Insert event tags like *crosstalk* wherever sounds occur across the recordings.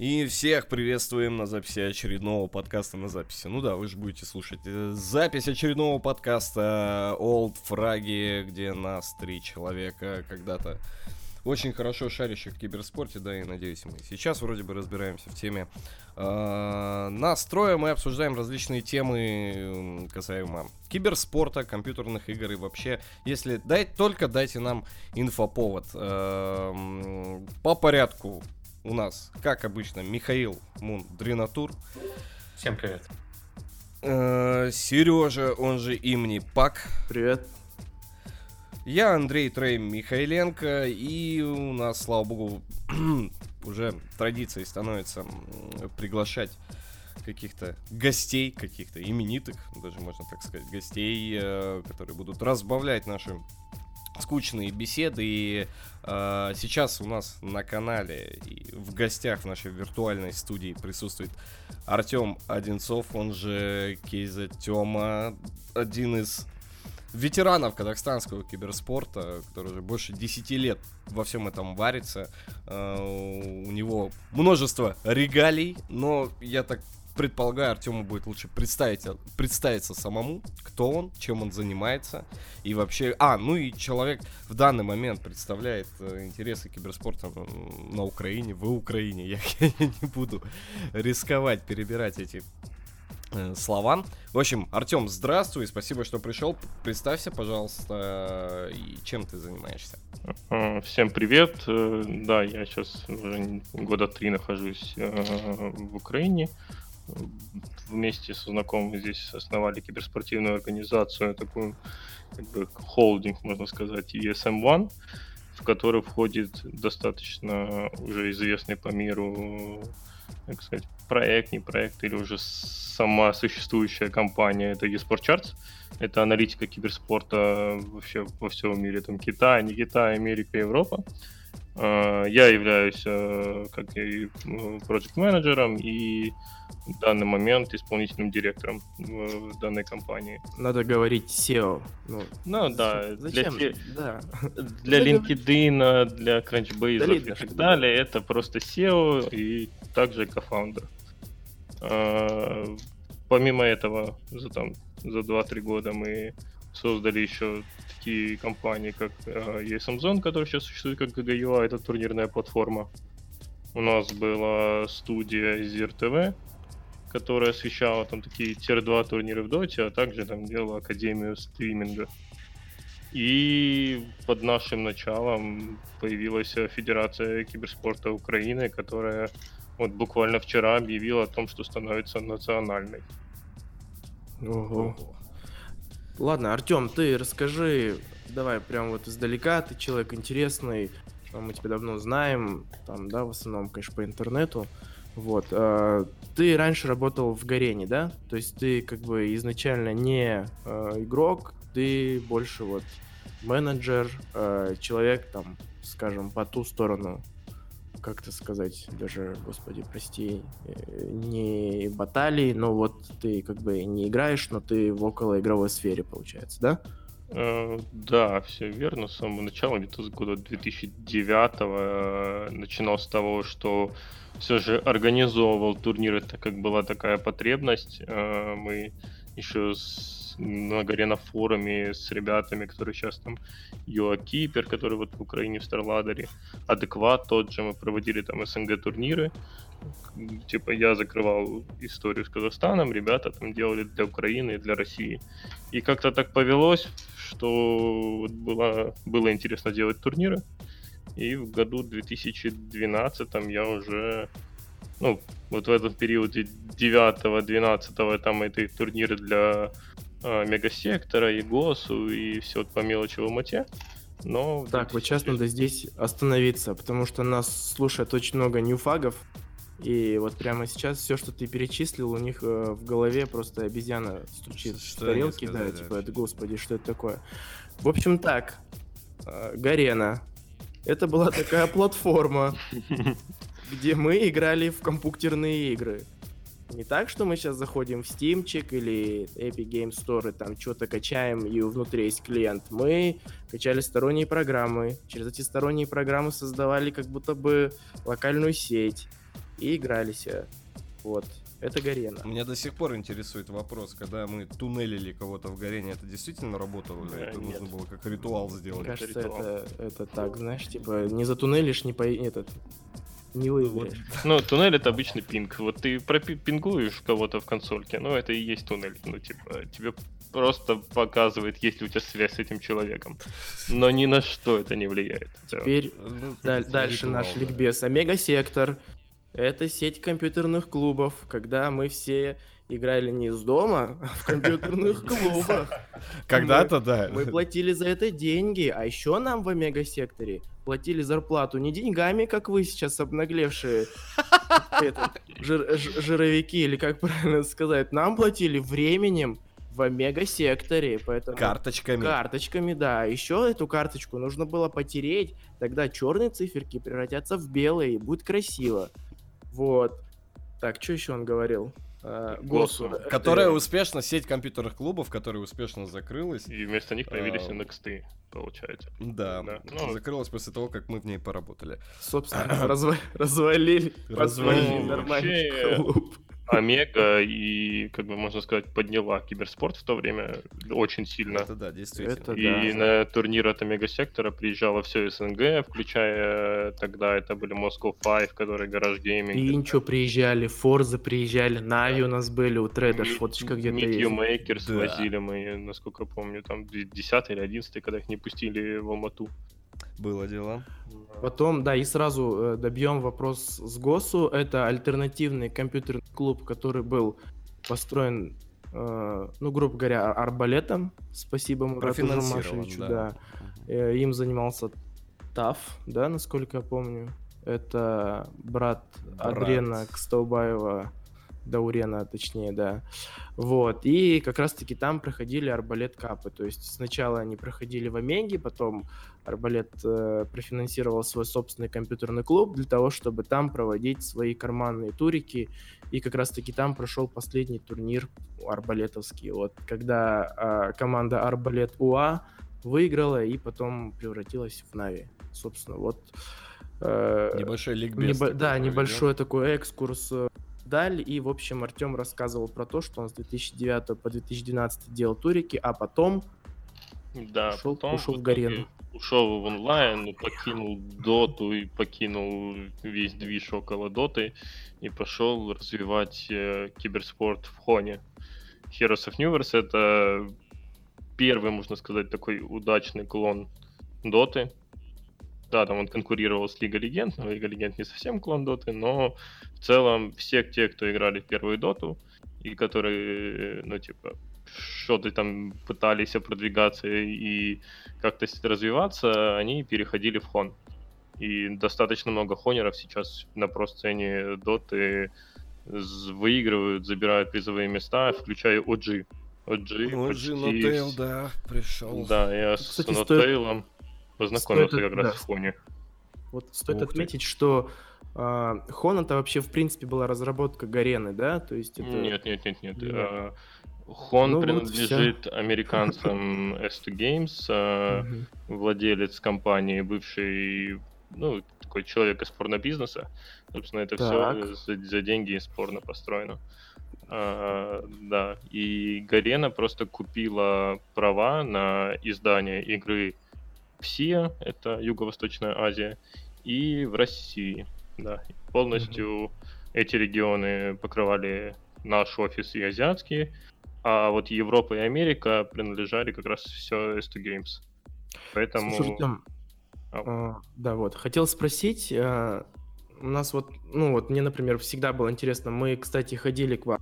И всех приветствуем на записи очередного подкаста на записи. Ну да, вы же будете слушать э, запись очередного подкаста Old Фраги, где нас три человека когда-то очень хорошо шарящих в киберспорте, да, и надеюсь, мы сейчас вроде бы разбираемся в теме э, настроя. Мы обсуждаем различные темы касаемо киберспорта, компьютерных игр и вообще, если дать, только дайте нам инфоповод. Э, по порядку у нас, как обычно, Михаил Мун Дринатур. Всем привет. Э, Сережа, он же имени Пак. Привет. Я Андрей Трей Михайленко, и у нас, слава богу, *clears throat* уже традицией становится приглашать каких-то гостей, каких-то именитых, даже можно так сказать, гостей, э, которые будут разбавлять наши скучные беседы. И э, сейчас у нас на канале и в гостях в нашей виртуальной студии присутствует Артем Одинцов, он же Кейза Тёма, один из ветеранов казахстанского киберспорта, который уже больше 10 лет во всем этом варится. Uh, у него множество регалий, но я так предполагаю, Артему будет лучше представить, представиться самому, кто он, чем он занимается. И вообще... А, ну и человек в данный момент представляет э, интересы киберспорта на Украине, в Украине. *laughs* Я, я не буду рисковать перебирать эти э, словам. В общем, Артем, здравствуй, спасибо, что пришел. Представься, пожалуйста, и чем ты занимаешься. Всем привет. Э, да, я сейчас уже года три нахожусь в Украине вместе со знакомыми здесь основали киберспортивную организацию, такую как бы холдинг, можно сказать, ESM-1, в который входит достаточно уже известный по миру как сказать, проект, не проект, или уже сама существующая компания, это eSport Charts. Это аналитика киберспорта вообще во всем мире, там Китай, не Китай, Америка, Европа. А, я являюсь э, как и проект менеджером и в данный момент исполнительным директором в данной компании. Надо говорить SEO. Ну, ну да, зачем? для, да. *laughs* для LinkedIn, для Crunchbase да, и так далее, это просто SEO и также кофаундер. А, помимо этого, за, там, за 2-3 года мы создали еще такие компании, как э, ESM Zone, которая сейчас существует как GGUA, это турнирная платформа. У нас была студия Zir TV, которая освещала там такие тир-2 турниры в доте, а также там делала академию стриминга. И под нашим началом появилась Федерация киберспорта Украины, которая вот буквально вчера объявила о том, что становится национальной. Ого. Ладно, Артем, ты расскажи, давай прям вот издалека, ты человек интересный, мы тебя давно знаем, там, да, в основном, конечно, по интернету. Вот. Э, ты раньше работал в Гарене, да? То есть ты как бы изначально не э, игрок, ты больше вот менеджер, человек там, скажем, по ту сторону, как это сказать, даже, господи, прости, э, не баталии, но вот ты как бы не играешь, но ты в околоигровой сфере, получается, да? Э, да, все верно. С самого начала, где-то с года 2009 э, начинал с того, что все же организовывал турниры, так как была такая потребность. Мы еще с, на горе на форуме с ребятами, которые сейчас там Юакипер, который вот в Украине в Старладере, Адекват тот же, мы проводили там СНГ турниры. Типа я закрывал историю с Казахстаном, ребята там делали для Украины и для России. И как-то так повелось, что было, было интересно делать турниры. И в году 2012 я уже, ну, вот в этом периоде 9-12 там эти турниры для э, Мегасектора и ГОСу и все вот по мелочи в Алмате. Но так, 2000... вот сейчас надо здесь остановиться, потому что нас слушает очень много ньюфагов, и вот прямо сейчас все, что ты перечислил, у них э, в голове просто обезьяна стучит что в тарелки, да, типа, это, господи, что это такое. В общем, так, э, Гарена. Это была такая платформа, *laughs* где мы играли в компьютерные игры. Не так, что мы сейчас заходим в Steamчик или Epic Game Store и там что-то качаем, и внутри есть клиент. Мы качали сторонние программы. Через эти сторонние программы создавали как будто бы локальную сеть и играли себе. Вот. Это Гарена. Меня до сих пор интересует вопрос, когда мы туннелили кого-то в Гарене, это действительно работало? Или Да, это нет. нужно было как ритуал Мне сделать? кажется, ритуал. это, это так, знаешь, типа, не затуннелишь, не по... этот, не выиграешь. Ну, туннель это обычный пинг. Вот ты пропингуешь кого-то в консольке, ну это и есть туннель. Ну, типа, тебе просто показывает, есть ли у тебя связь с этим человеком. Но ни на что это не влияет. Теперь Ну, дальше наш ликбез. Омега-сектор. Это сеть компьютерных клубов, когда мы все играли не из дома, а в компьютерных *laughs* клубах. Когда-то, да. Мы платили за это деньги, а еще нам в Омега-секторе платили зарплату не деньгами, как вы сейчас обнаглевшие *laughs* жировики, или как правильно сказать. Нам платили временем в Омега-секторе, поэтому... Карточками. Карточками, да. Еще эту карточку нужно было потереть, тогда черные циферки превратятся в белые, и будет красиво. Вот. Так, что еще он говорил? А, Госу. Госу. Которая Это- успешно, сеть компьютерных клубов, которая успешно закрылась. И вместо них появились А, NXT, получается. Да, Да, ну- закрылась после того, как мы в ней поработали. Собственно, разва- *laughs* развалили, Развалили. развалили нормальный клуб. Омега и, как бы можно сказать, подняла киберспорт в то время очень сильно. Это да, действительно. Это И да. на турнир от Омега Сектора приезжало все СНГ, включая тогда это были Moscow Five, которые гараж гейминг. Инчо приезжали, Форзы приезжали, Нави у нас были, у Треда ж фоточка где-то Meet есть. Makers Да. возили мы, насколько помню, там 10 или 11 когда их не пустили в Алмату. Было дело. Потом, да, и сразу э, добьем вопрос с ГОСу. Это альтернативный компьютерный клуб, который был построен, э, ну, грубо говоря, Ар- арбалетом. Спасибо Мурату Жумашевичу, да. да. Э, Им занимался ТАФ, да, насколько я помню. Это брат, Брат. Адрена Кстаубаева, Даурена, точнее, да. Вот, и как раз-таки там проходили арбалет капы. То есть сначала они проходили в Омеге, потом Арбалет э, профинансировал свой собственный компьютерный клуб для того, чтобы там проводить свои карманные турики. И как раз-таки там прошел последний турнир арбалетовский. Вот, когда а, команда Арбалет УА выиграла и потом превратилась в Нави. Собственно, вот... э, Небольшой ликбез. Небо- да, небольшой такой экскурс э, даль. И, в общем, Артем рассказывал про то, что он с 2009 по 2012 делал турики, а потом Да, Ушел- потом ушел в Гарену. Ушел в онлайн, покинул доту и покинул весь движ около доты и пошел развивать э, киберспорт в Хоне. Heroes of Universe это первый, можно сказать, такой удачный клон доты. Да, там он конкурировал с Лига Легенд, но Лига Легенд не совсем клон доты, но в целом все те, кто играли в первую доту, и которые, ну, типа, что-то там пытались продвигаться и как-то с- развиваться, они переходили в хон. И достаточно много хонеров сейчас на про-сцене доты выигрывают, забирают призовые места, включая OG. OG Ну, почти Джин Отейл, вс- да, пришел. Да, я с Кстати, Нотейлом познакомился стоит- как раз да. в хоне. Вот стоит Ух ты. отметить, что а, Хон это вообще в принципе была разработка Гарены, да? То есть это... Нет, нет, нет, нет. Нет. А, Хон Ну вот принадлежит американцам *laughs* S2 Games, а, Мгм. владелец компании, бывший, ну, такой человек из порнобизнеса. Собственно, это Так. все за, за деньги из порно построено. А, да, и Гарена просто купила права на издание игры в СИА, это Юго-Восточная Азия, и в России. Да, полностью эти регионы покрывали наш офис и азиатские, а вот Европа и Америка принадлежали как раз все S2 Games. Поэтому... Слушай, Артём, А. а, да, вот, хотел спросить, а, у нас вот, ну вот мне, например, всегда было интересно, мы, кстати, ходили к вам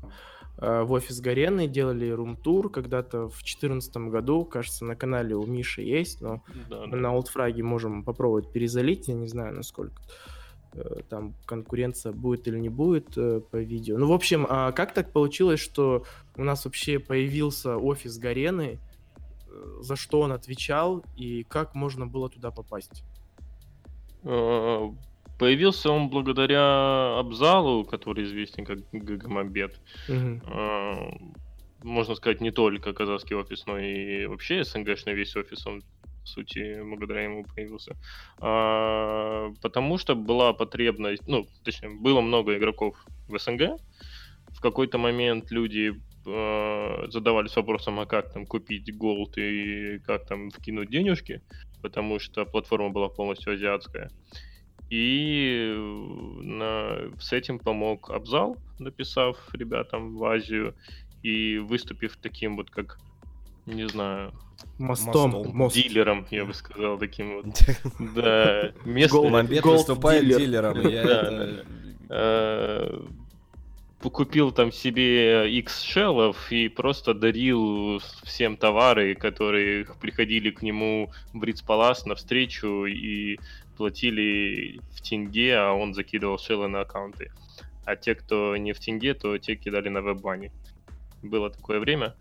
в офис Гарены, делали рум-тур когда-то в 2014 году, кажется, на канале у Миши есть, но Да, да. на олдфраге можем попробовать перезалить, я не знаю, насколько э, там конкуренция будет или не будет э, по видео. Ну, в общем, а как так получилось, что у нас вообще появился офис Гарены, э, за что он отвечал и как можно было туда попасть? Появился он благодаря Абзалу, который известен как Гагамобед. Мгм. Э, Можно сказать, не только казахский офис, но и вообще СНГшный весь офис. Он сути, благодаря ему появился. А, потому что была потребность, ну, точнее, было много игроков в СНГ. В какой-то момент люди э, задавались вопросом, а как там купить голд и как там вкинуть денежки, потому что платформа была полностью азиатская. И на, с этим помог Абзал, написав ребятам в Азию и выступив таким вот как, не знаю, Мостом, Мостом. мост. дилером, я бы сказал, таким вот. *laughs* Да, местным выступает дилером. *laughs* э, купил там себе X шеллов и просто дарил всем товары, которые приходили к нему в Риц Палас на встречу и платили в тенге, а он закидывал шеллы на аккаунты. А те, кто не в тенге, то те кидали на веб-бане. Было такое время.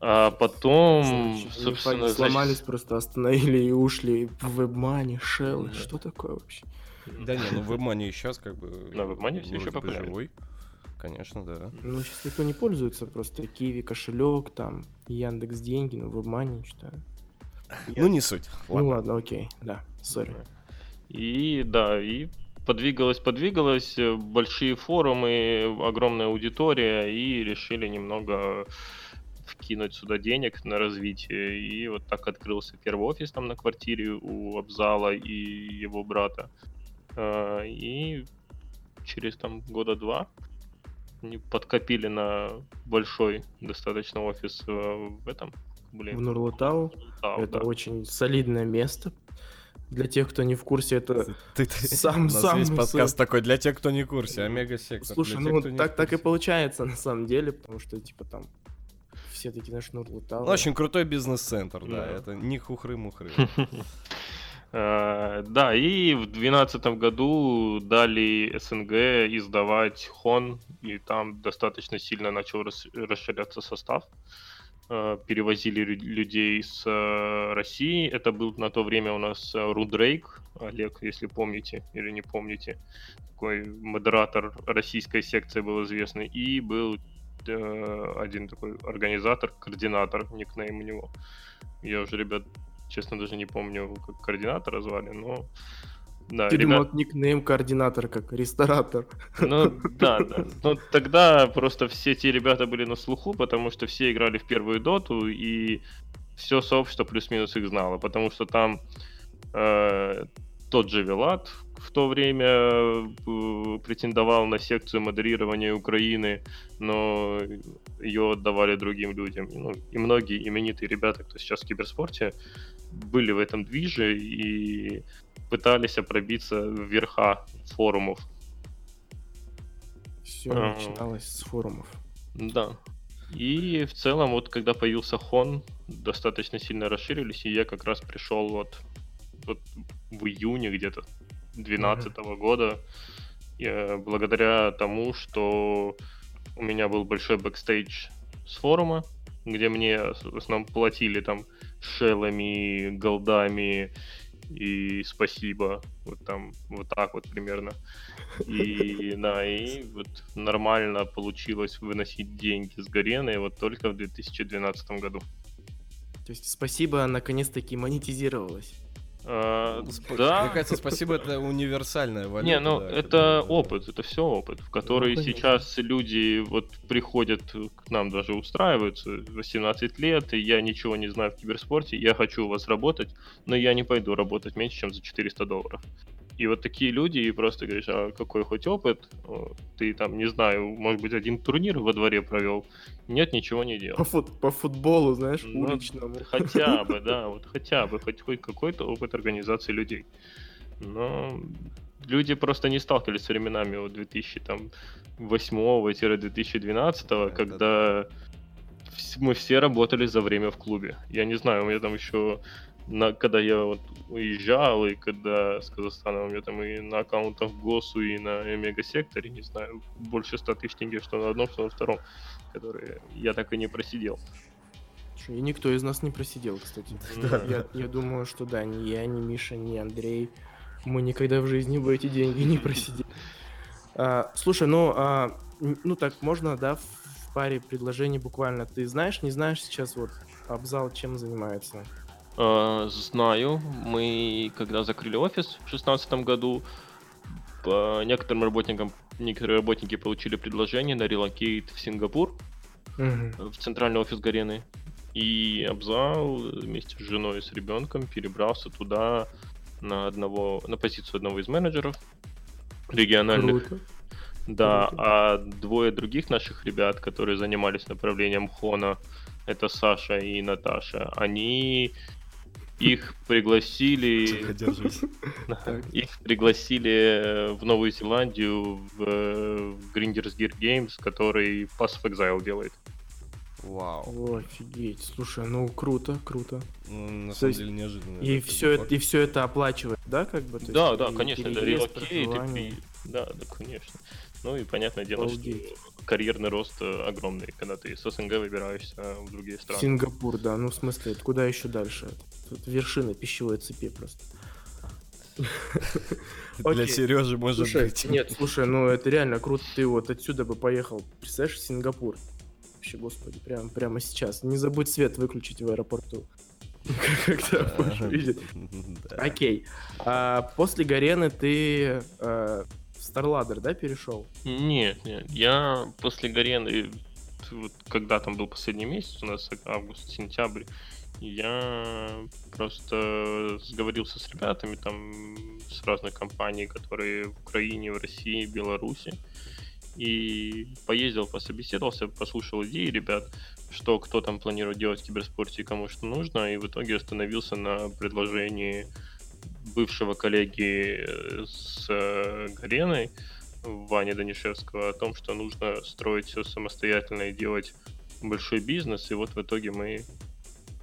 А потом, Они собственно, за- сломались, просто остановили и ушли в вебмане, шеллы. Да. Что такое вообще? Да не, ну WebMoney сейчас как бы... *laughs* На WebMoney все еще популярен. живой. Конечно, да. Ну, сейчас никто не пользуется, просто Киви кошелек, там, Яндекс деньги, ну, вебмане, Ну не суть. Ну Ладно. ладно, окей, да, сори. И да, и подвигалось, подвигалось, э, большие форумы, огромная аудитория, и решили немного вкинуть сюда денег на развитие. И вот так открылся первый офис там на квартире у Абзала и его брата. А, И через там года два подкопили на большой достаточно офис э, в этом, блин, В Нурлутау да, это да. очень солидное место. Для тех, кто не в курсе, это... Ты, ты- Сам- у нас сам мысль. подкаст такой для тех, кто не в курсе. Омега сектор. Слушай, для ну тех, так, так и получается на самом деле, потому что, типа, там все такие, знаешь, Нурлутау. Ну, очень крутой бизнес-центр, да. Да. Это не хухры-мухры. *laughs* Э, Да, и в 2012 году дали СНГ издавать Хон, и там достаточно сильно начал рас- расширяться состав. Э, Перевозили людей с э, России. Это был на то время у нас э, Рудрейк, Олег, если помните или не помните. Такой модератор российской секции был известный. И был э, один такой организатор, координатор, никнейм у него. Я уже, ребят, честно, даже не помню, как координатора звали, но... Да, Ты ребят, думал, никнейм координатор, как ресторатор. ну да, *laughs* да. Ну тогда просто все те ребята были на слуху, потому что все играли в первую доту, и все сообщество плюс-минус их знало, потому что там э, тот же Вилат в то время э, претендовал на секцию модерирования Украины, но ее отдавали другим людям. Ну, и многие именитые ребята, кто сейчас в киберспорте, были в этом движе и пытались пробиться в верха форумов. Все Ага. начиналось с форумов. Да. И в целом, вот когда появился Хон, достаточно сильно расширились, и я как раз пришел вот, вот в июне где-то 2012 года, э, благодаря тому, что у меня был большой бэкстейдж с форума, где мне в основном платили там shell ами, gold ами и спасибо, вот там вот так вот примерно. И да, и вот нормально получилось выносить деньги с Гарены вот только в 2012 году. То есть спасибо, наконец-таки монетизировалось. А, Сп- да. Мне кажется, спасибо, это универсальная валюта. Не, ну да, это опыт, это все опыт, в который конечно. сейчас люди вот приходят к нам даже устраиваются, 18 лет, и я ничего не знаю в киберспорте, я хочу у вас работать, но я не пойду работать меньше, чем за 400 долларов. И вот такие люди и просто говоришь, а какой хоть опыт, ты там, не знаю, может быть, один турнир во дворе провел, нет, ничего не делал. По, фут- по футболу, знаешь, Ну, уличному. Хотя *laughs* бы, да, вот хотя бы, хоть, хоть какой-то опыт организации людей. Но люди просто не сталкивались с временами от 2008-2012, Это когда мы все работали за время в клубе. Я не знаю, у меня там еще на, когда я вот уезжал, и когда с Казахстана у меня там и на аккаунтах ГОСу, и на Мега Секторе, не знаю, больше 100 тысяч тенге, что на одном, что на втором, которые я так и не просидел. И никто из нас не просидел, кстати. *laughs* Да. Я, я думаю, что да, ни я, ни Миша, ни Андрей, мы никогда в жизни бы эти деньги не просидели. *laughs* А, слушай, ну, а, ну так можно, да, в, в паре предложений буквально. Ты знаешь, не знаешь сейчас вот Абзал чем занимается? Э, знаю. Мы, когда закрыли офис в 2016 году, по некоторым работникам, некоторые работники получили предложение на relocate в Сингапур, Мгм. в центральный офис Гарены. И Абзал вместе с женой и с ребенком перебрался туда на одного, на позицию одного из менеджеров региональных. Круто. Да, Круто. а двое других наших ребят, которые занимались направлением HoN а, это Саша и Наташа, они их пригласили, *laughs* их пригласили в Новую Зеландию в, э, Grinding Gear Games, который Path of Exile делает. Вау. Офигеть. Слушай, ну круто, круто. Ну, На самом деле неожиданно. И все, это, и все это оплачивает, да, как бы? Да, да, конечно, это relocate, да, да, конечно. Ну и понятное дело, Обалдеть. что карьерный рост э, огромный, когда ты с СНГ выбираешься в другие страны. Сингапур, да, ну в смысле, куда еще дальше? Тут вершина пищевой цепи просто. Для. Сережи может Слушай, быть. нет, слушай, ну это реально круто, ты вот отсюда бы поехал, представляешь, в Сингапур. Вообще, господи, прям, прямо сейчас. Не забудь свет выключить в аэропорту. *laughs* Когда будешь видеть. *laughs* Да. Окей. А после Гарены ты э, в StarLadder, да, перешел? Нет, нет, я после Гарены, вот когда там был последний месяц, у нас август-сентябрь, я просто сговорился с ребятами там с разных компаний, которые в Украине, в России, Беларуси, и поездил, пособеседовался, послушал идеи ребят, что кто там планирует делать в киберспорте и кому что нужно, и в итоге остановился на предложении бывшего коллеги э, с э, Гареной, Вани Данишевского о том, что нужно строить все самостоятельно и делать большой бизнес. И вот в итоге мы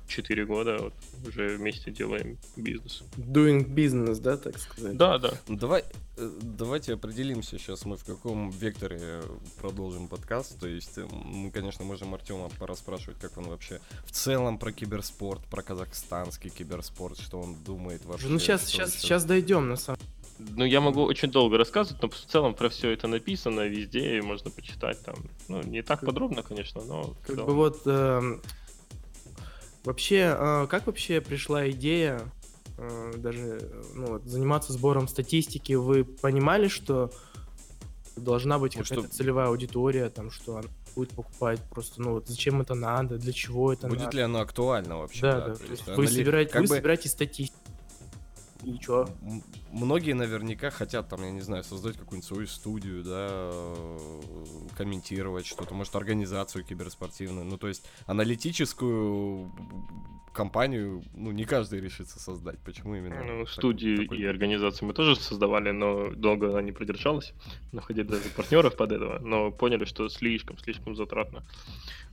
4 года вот уже вместе делаем бизнес. Doing business, да, так сказать? Да, да. Ну, Давай, э, давайте определимся сейчас, мы в каком векторе э, продолжим подкаст. То есть э, мы, конечно, можем Артема пораспрашивать, как он вообще в целом про киберспорт, про казахстанский киберспорт, что он думает вообще. Ну сейчас, сейчас, сейчас дойдем на самом Ну, я могу очень долго рассказывать, но в целом про все это написано везде, и можно почитать там. Ну, не так подробно, конечно, но... Как бы вот эм, вообще, э, как вообще пришла идея э, даже ну, заниматься сбором статистики? Вы понимали, что должна быть Вот какая-то что- целевая аудитория, там, что она будет покупать просто, ну вот зачем это надо, для чего это Будет надо? ли оно актуально вообще? да, да, то то есть вы, анали- собираете, как вы бы собираете статистику. И чё? Многие наверняка хотят, там, я не знаю, создать какую-нибудь свою студию, да, э, комментировать что-то, может, организацию киберспортивную. Ну, то есть, аналитическую компанию, ну, не каждый решится создать. Почему именно? Ну, так- студию такой- и организацию мы тоже создавали, но долго она не продержалась. Находили даже партнеров под этого, но поняли, что слишком, слишком затратно.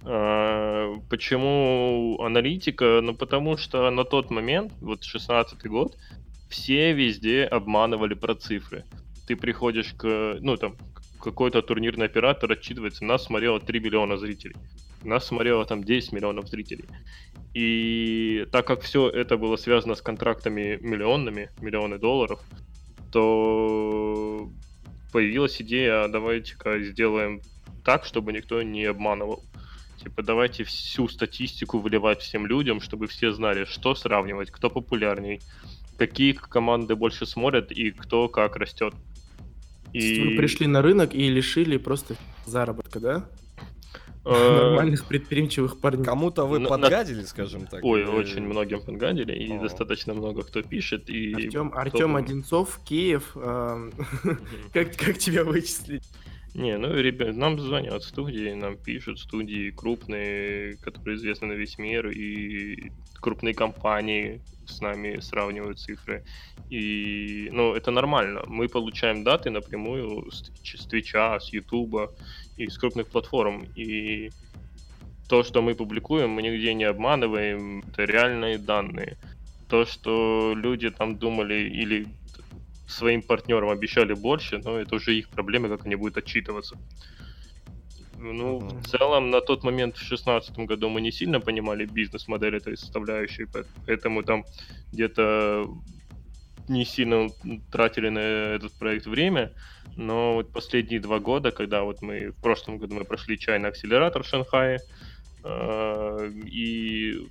А, Почему аналитика? Ну, потому что на тот момент, вот 16 год, все везде обманывали про цифры. Ты приходишь к, ну, там, какой-то турнирный оператор отчитывается, нас смотрело 3 миллиона зрителей. Нас смотрело там 10 миллионов зрителей. И так как все это было связано с контрактами миллионными, миллионы долларов, то появилась идея, а давайте-ка сделаем так, чтобы никто не обманывал. Типа, давайте всю статистику выливать всем людям, чтобы все знали, что сравнивать, кто популярней, какие команды больше смотрят и кто как растет. Есть Вы пришли на рынок и лишили просто заработка, да? э, *laughs* Нормальных предприимчивых парней. Кому-то вы подгадили, скажем так? Ой, очень многим подгадили, и достаточно много кто пишет. И Артем, Одинцов, Киев. *laughs* Как, как тебя вычислить? Не, ну, ребят, нам звонят студии, нам пишут студии крупные, которые известны на весь мир, и крупные компании с нами сравнивают цифры. И, ну, это нормально. Мы получаем даты напрямую с, с Твича, с Ютуба и с крупных платформ. И то, что мы публикуем, мы нигде не обманываем, это реальные данные. То, что люди там думали или своим партнерам обещали больше, но это уже их проблемы, как они будут отчитываться. Ну, Мгм. в целом, на тот момент, в шестнадцатом году, мы не сильно понимали бизнес-модель этой составляющей, по- поэтому там где-то не сильно тратили на этот проект время, но вот последние два года, когда вот мы в прошлом году мы прошли чайный акселератор в Шанхае, э, и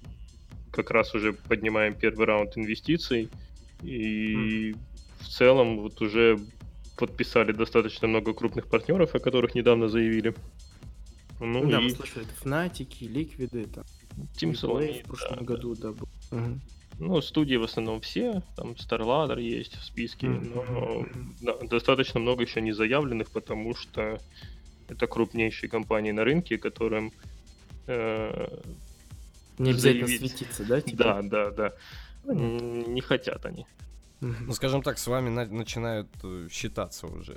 как раз уже поднимаем первый раунд инвестиций. И mm. В целом вот уже подписали достаточно много крупных партнеров, о которых недавно заявили. Ну, ну да, и... мы слышали, это Фнатики, Ликвиды, там. Team Solomid, в прошлом да, году, да, был. Угу. Ну, студии в основном все, там StarLadder есть в списке, но да, достаточно много еще не заявленных, потому что это крупнейшие компании на рынке, которым э, не обязательно заявить... светиться, да? Типа? Да, да, да. Понятно. Не хотят они. Ну, скажем так, с вами на- начинают э, считаться уже.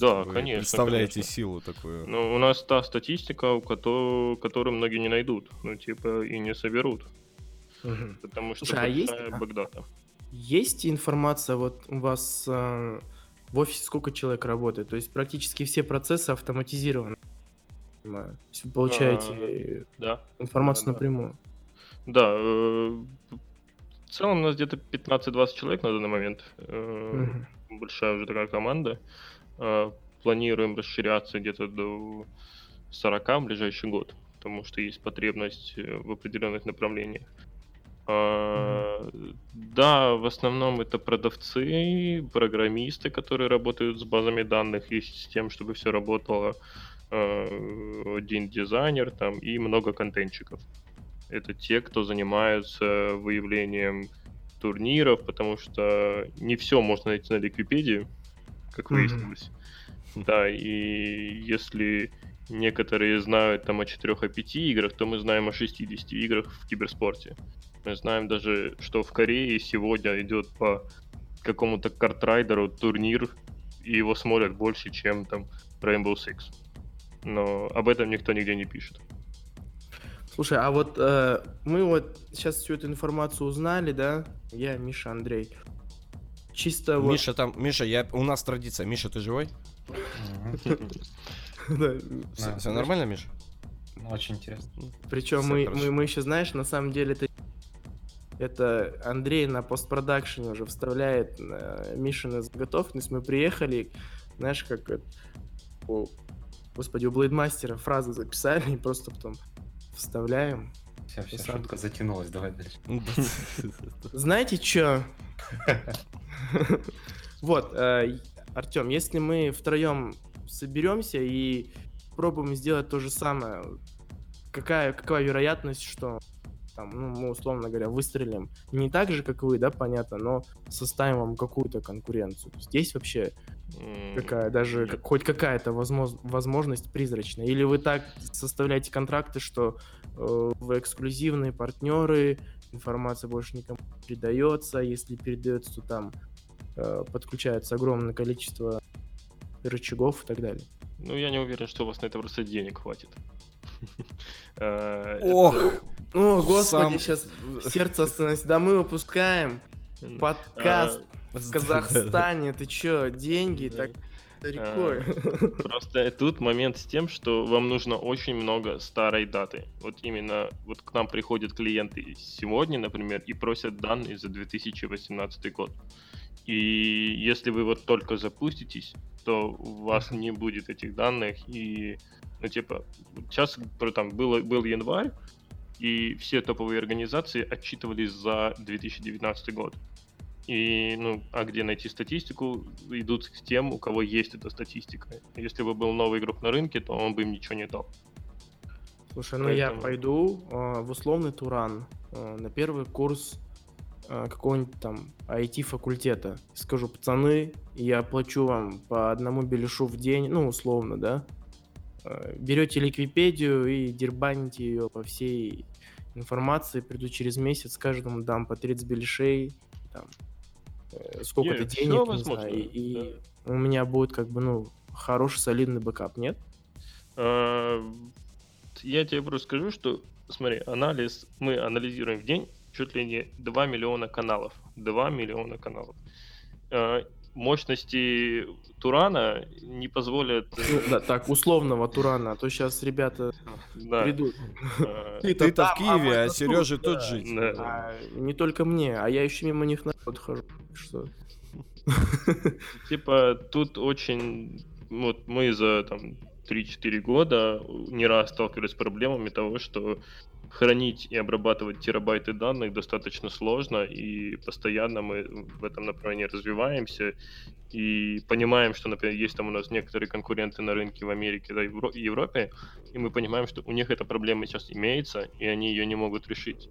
да, конечно. Представляете конечно. силу такую. Ну, у нас та статистика, у которой, которую многие не найдут, ну, типа, и не соберут. Угу. Потому что Слушай, а есть, бэкдата. есть информация, вот у вас э, в офисе сколько человек работает? То есть практически все процессы автоматизированы. То есть вы получаете а, да. информацию да, напрямую. Да, э, в целом у нас где-то 15-20 человек на данный момент. Угу. Большая уже такая команда. Э, планируем расширяться где-то до 40 в ближайший год, потому что есть потребность э, в определенных направлениях. Uh, да, в основном это продавцы, программисты, которые работают с базами данных и с тем, чтобы все работало. Один дизайнер там и много контентчиков. Это те, кто занимаются выявлением турниров, потому что не все можно найти на Википедии, как выяснилось. Mm-hmm. Да, и если некоторые знают там о 4 о 5 играх, то мы знаем о 60 играх в киберспорте. Мы знаем даже, что в Корее сегодня идет по какому-то картрайдеру турнир, и его смотрят больше, чем там Rainbow Six. Но об этом никто нигде не пишет. Слушай, а вот э, мы вот сейчас всю эту информацию узнали, да? Я, Миша, Андрей. Чисто вот... Миша там, Миша, я, у нас традиция. Миша, ты живой? Все нормально, Миша? Ну, очень интересно. Причем мы, мы, мы еще, знаешь, на самом деле это это Андрей на постпродакшене уже вставляет э, Мишина заготовленность. Мы приехали, знаешь, как о, господи, у Блейдмастера фразы записали и просто потом вставляем. Все, все, сам... шутка затянулась, давай дальше. Знаете что? *laughs* Вот, э, Артем, если мы втроем соберемся и пробуем сделать то же самое, какая, какова вероятность, что там, ну, мы, условно говоря, выстрелим не так же, как вы, да, понятно, но составим вам какую-то конкуренцию. Есть вообще какая, даже как, хоть какая-то возможно, возможность призрачная? Или вы так составляете контракты, что э, вы эксклюзивные партнеры, информация больше никому не передается, если передается, то там э, подключается огромное количество рычагов и так далее. Ну, я не уверен, что у вас на это просто денег хватит. Э, Ох! О, господи, сейчас сердце остановится. Да мы выпускаем подкаст а, в Казахстане. Ты чё, деньги? Так рекой. Просто тут момент с тем, что вам нужно очень много старой даты. Вот именно вот к нам приходят клиенты сегодня, например, и просят данные за 2018 год. И если вы вот только запуститесь, то у вас не будет этих данных. И, ну, типа, сейчас там было, был январь, и все топовые организации отчитывались за 2019 год. И, ну, а где найти статистику, идут к тем, у кого есть эта статистика. Если бы был новый игрок на рынке, то он бы им ничего не дал. Слушай, ну Поэтому... я пойду э, в условный Туран э, на первый курс э, какого-нибудь там IT-факультета. Скажу, пацаны, я оплачу вам по одному беляшу в день, ну, условно, да. Э, берете ликвипедию и дербаните ее по всей информации, приду через месяц, каждому дам по 30 беляшей, там, э, сколько-то денег, не знаю, и, да. у меня будет как бы, ну, хороший, солидный backup, нет? А, я тебе просто скажу, что, смотри, анализ, мы анализируем в день чуть ли не 2 миллиона каналов. 2 миллиона каналов. А, мощности Турана не позволят... Ну, да, так, условного Турана, а то сейчас ребята да. придут. А, Ты-то в Киеве, а, а Сережа тут жить. Не только мне, а я еще мимо них народ хожу. Что? *laughs* Типа, тут очень... Вот мы за там 3-4 года не раз сталкивались с проблемами того, что хранить и обрабатывать терабайты данных достаточно сложно, и постоянно мы в этом направлении развиваемся и понимаем, что, например, есть там у нас некоторые конкуренты на рынке в Америке, да, в Европе, и мы понимаем, что у них эта проблема сейчас имеется, и они ее не могут решить.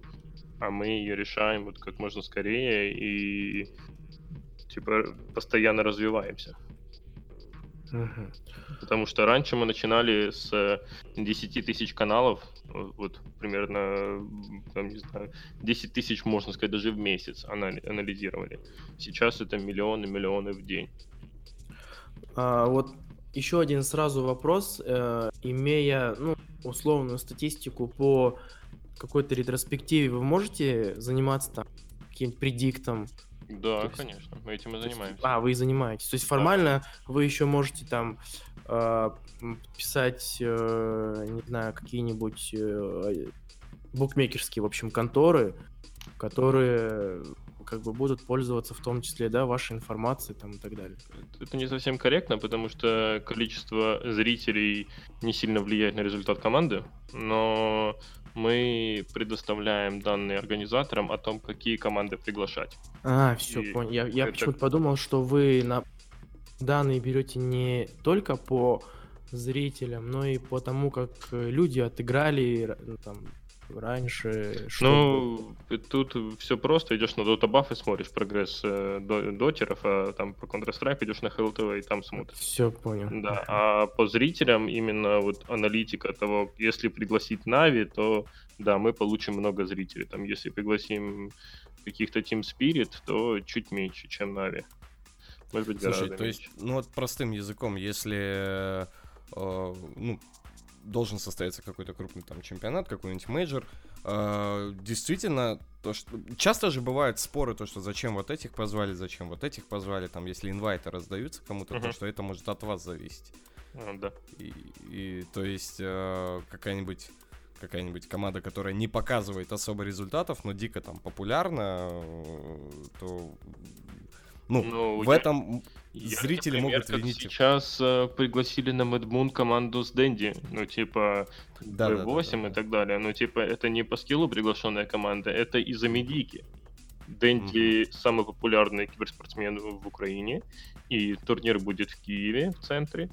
А мы ее решаем вот как можно скорее и типа постоянно развиваемся. Угу. Потому что раньше мы начинали с 10 тысяч каналов, вот примерно, там, не знаю, 10 тысяч, можно сказать, даже в месяц анализировали. Сейчас это миллионы, миллионы в день. А, вот еще один сразу вопрос. Э, имея, ну, условную статистику по какой-то ретроспективе, вы можете заниматься там каким-то предиктом, да, есть, конечно, мы этим и занимаемся. А, вы и занимаетесь. То есть формально да. вы еще можете там э, писать, э, не знаю, какие-нибудь э, букмекерские, в общем, конторы, которые как бы будут пользоваться в том числе, да, вашей информацией там и так далее. Это не совсем корректно, потому что количество зрителей не сильно влияет на результат команды, но мы предоставляем данные организаторам о том, какие команды приглашать. А, все, и понял. Я, я это... почему-то подумал, что вы на данные берете не только по зрителям, но и по тому, как люди отыграли там, раньше? Что... Ну, тут все просто. Идешь на Dota Buff и смотришь прогресс э, дотеров, а там по Counter-Strike идешь на HLTV и там смотришь. Все понял. Да, а по зрителям именно вот аналитика того, если пригласить Нави, то да, мы получим много зрителей. Там, если пригласим каких-то Team Spirit, то чуть меньше, чем NAVI. Может быть, Слушай, то меньше. есть, ну вот простым языком, если э, ну, должен состояться какой-то крупный там чемпионат, какой-нибудь major. Э, действительно, то, что... часто же бывают споры, то, что зачем вот этих позвали, зачем вот этих позвали, там, если invite ы раздаются кому-то, uh-huh. то что это может от вас зависеть. Э, да. И, и то есть э, какая-нибудь какая-нибудь команда, которая не показывает особо результатов, но дико там популярна, то ну, ну в я, этом я, зрители например, могут винить. Сейчас э, пригласили на Mad Moon команду с Дэнди, ну, типа, да, V8 да, да, да, и так далее. Ну, типа, это не по скиллу приглашенная команда, это из-за медийки. Дэнди mm-hmm. самый популярный киберспортсмен в Украине, и турнир будет в Киеве, в центре,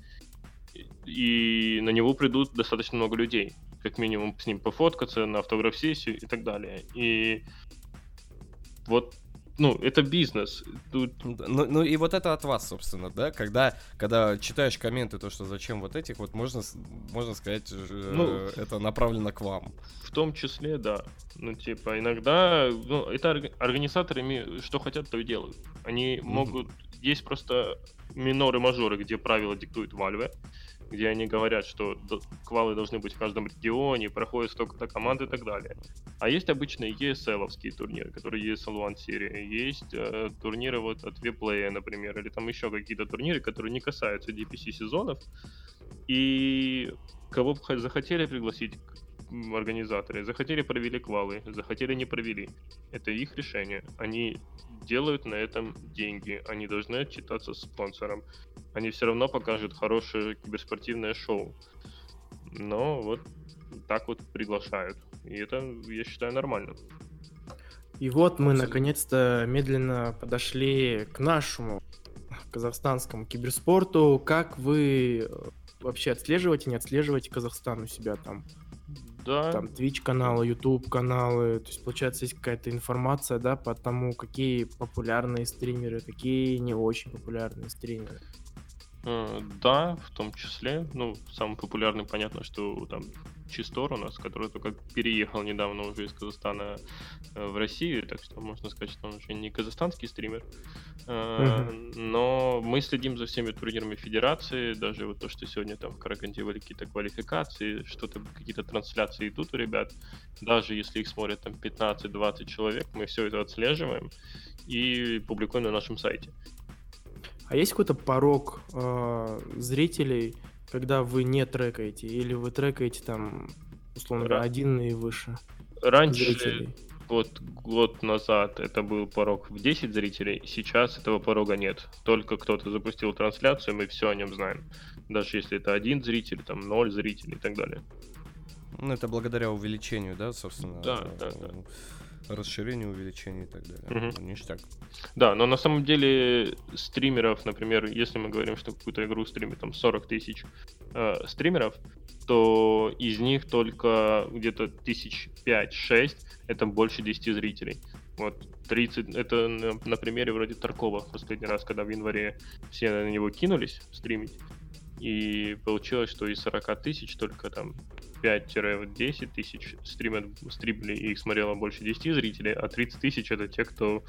и на него придут достаточно много людей. Как минимум с ним пофоткаться на автограф-сессию и так далее. И вот ну, это бизнес. Тут... Ну, ну и вот это от вас, собственно, да? Когда, когда читаешь комменты, то, что зачем вот этих, вот можно, можно сказать, э, ну, это направлено к вам. В том числе, да. Ну, типа, иногда, ну, это организаторы, что хотят, то и делают. Они mm-hmm. могут... Есть просто миноры-мажоры, где правила диктует Valve где они говорят, что квалы должны быть в каждом регионе, проходит столько-то команд и так далее. А есть обычные ESL-овские турниры, которые ESL One серии. Есть э, турниры вот от Vplay, например, или там еще какие-то турниры, которые не касаются DPC сезонов. И кого бы захотели пригласить организаторы, захотели провели квалы, захотели не провели. Это их решение. Они делают на этом деньги. Они должны отчитаться спонсором. Они все равно покажут хорошее киберспортивное шоу. Но вот так вот приглашают. И это, я считаю, нормально. И вот мы наконец-то медленно подошли к нашему казахстанскому киберспорту. Как вы э, вообще отслеживаете, не отслеживаете Казахстан у себя там? Да. Там Twitch каналы, YouTube каналы. То есть, получается, есть какая-то информация, да, по тому, какие популярные стримеры, какие не очень популярные стримеры. Э, да, в том числе. Ну, самый популярный, понятно, что там Чистор у нас, который только переехал недавно уже из Казахстана э, в Россию, так что можно сказать, что он уже не казахстанский стример. Uh-huh. Но мы следим за всеми турнирами Федерации, даже вот то, что сегодня там в Караганде были какие-то квалификации, что-то, какие-то трансляции идут у ребят. Даже если их смотрят там 15-20 человек, мы все это отслеживаем и публикуем на нашем сайте. А есть какой-то порог э, зрителей, когда вы не трекаете, или вы трекаете там, условно говоря, один и выше? Раньше, зрителей? вот год назад это был порог в 10 зрителей, сейчас этого порога нет. Только кто-то запустил трансляцию, мы все о нем знаем. Даже если это один зритель, там ноль зрителей и так далее. Ну, это благодаря увеличению, да, собственно? Да, да, да. Расширению, увеличению и так далее. Ну, Ништяк. Да, но на самом деле стримеров, например, если мы говорим, что какую-то игру стримит там 40 тысяч э, стримеров, то из них только где-то тысяч 5-6 это больше 10 зрителей. Вот 30, это на, на примере вроде Таркова последний раз, когда в январе все на него кинулись стримить, и получилось, что из 40 тысяч только там 5-10 тысяч стримят, стримили и их смотрело больше 10 зрителей, а 30 тысяч это те, кто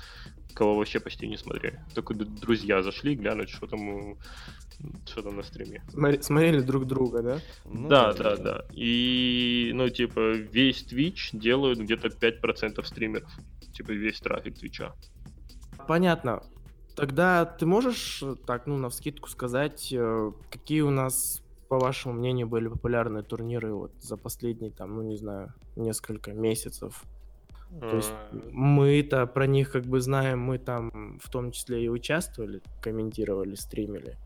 кого вообще почти не смотрели. Только друзья зашли глянуть, что там, что там на стриме. Смотрели друг друга, да? Ну да, да, да. И, ну, типа, весь Twitch делают где-то 5% стримеров. Типа, весь трафик Твича. Понятно. Тогда ты можешь э, так, ну, на вскидку сказать, э, какие у нас, по вашему мнению, были популярные турниры вот за последние, там, ну, не знаю, несколько месяцев? То есть мы-то про них как бы знаем, мы там в том числе и участвовали, комментировали, стримили.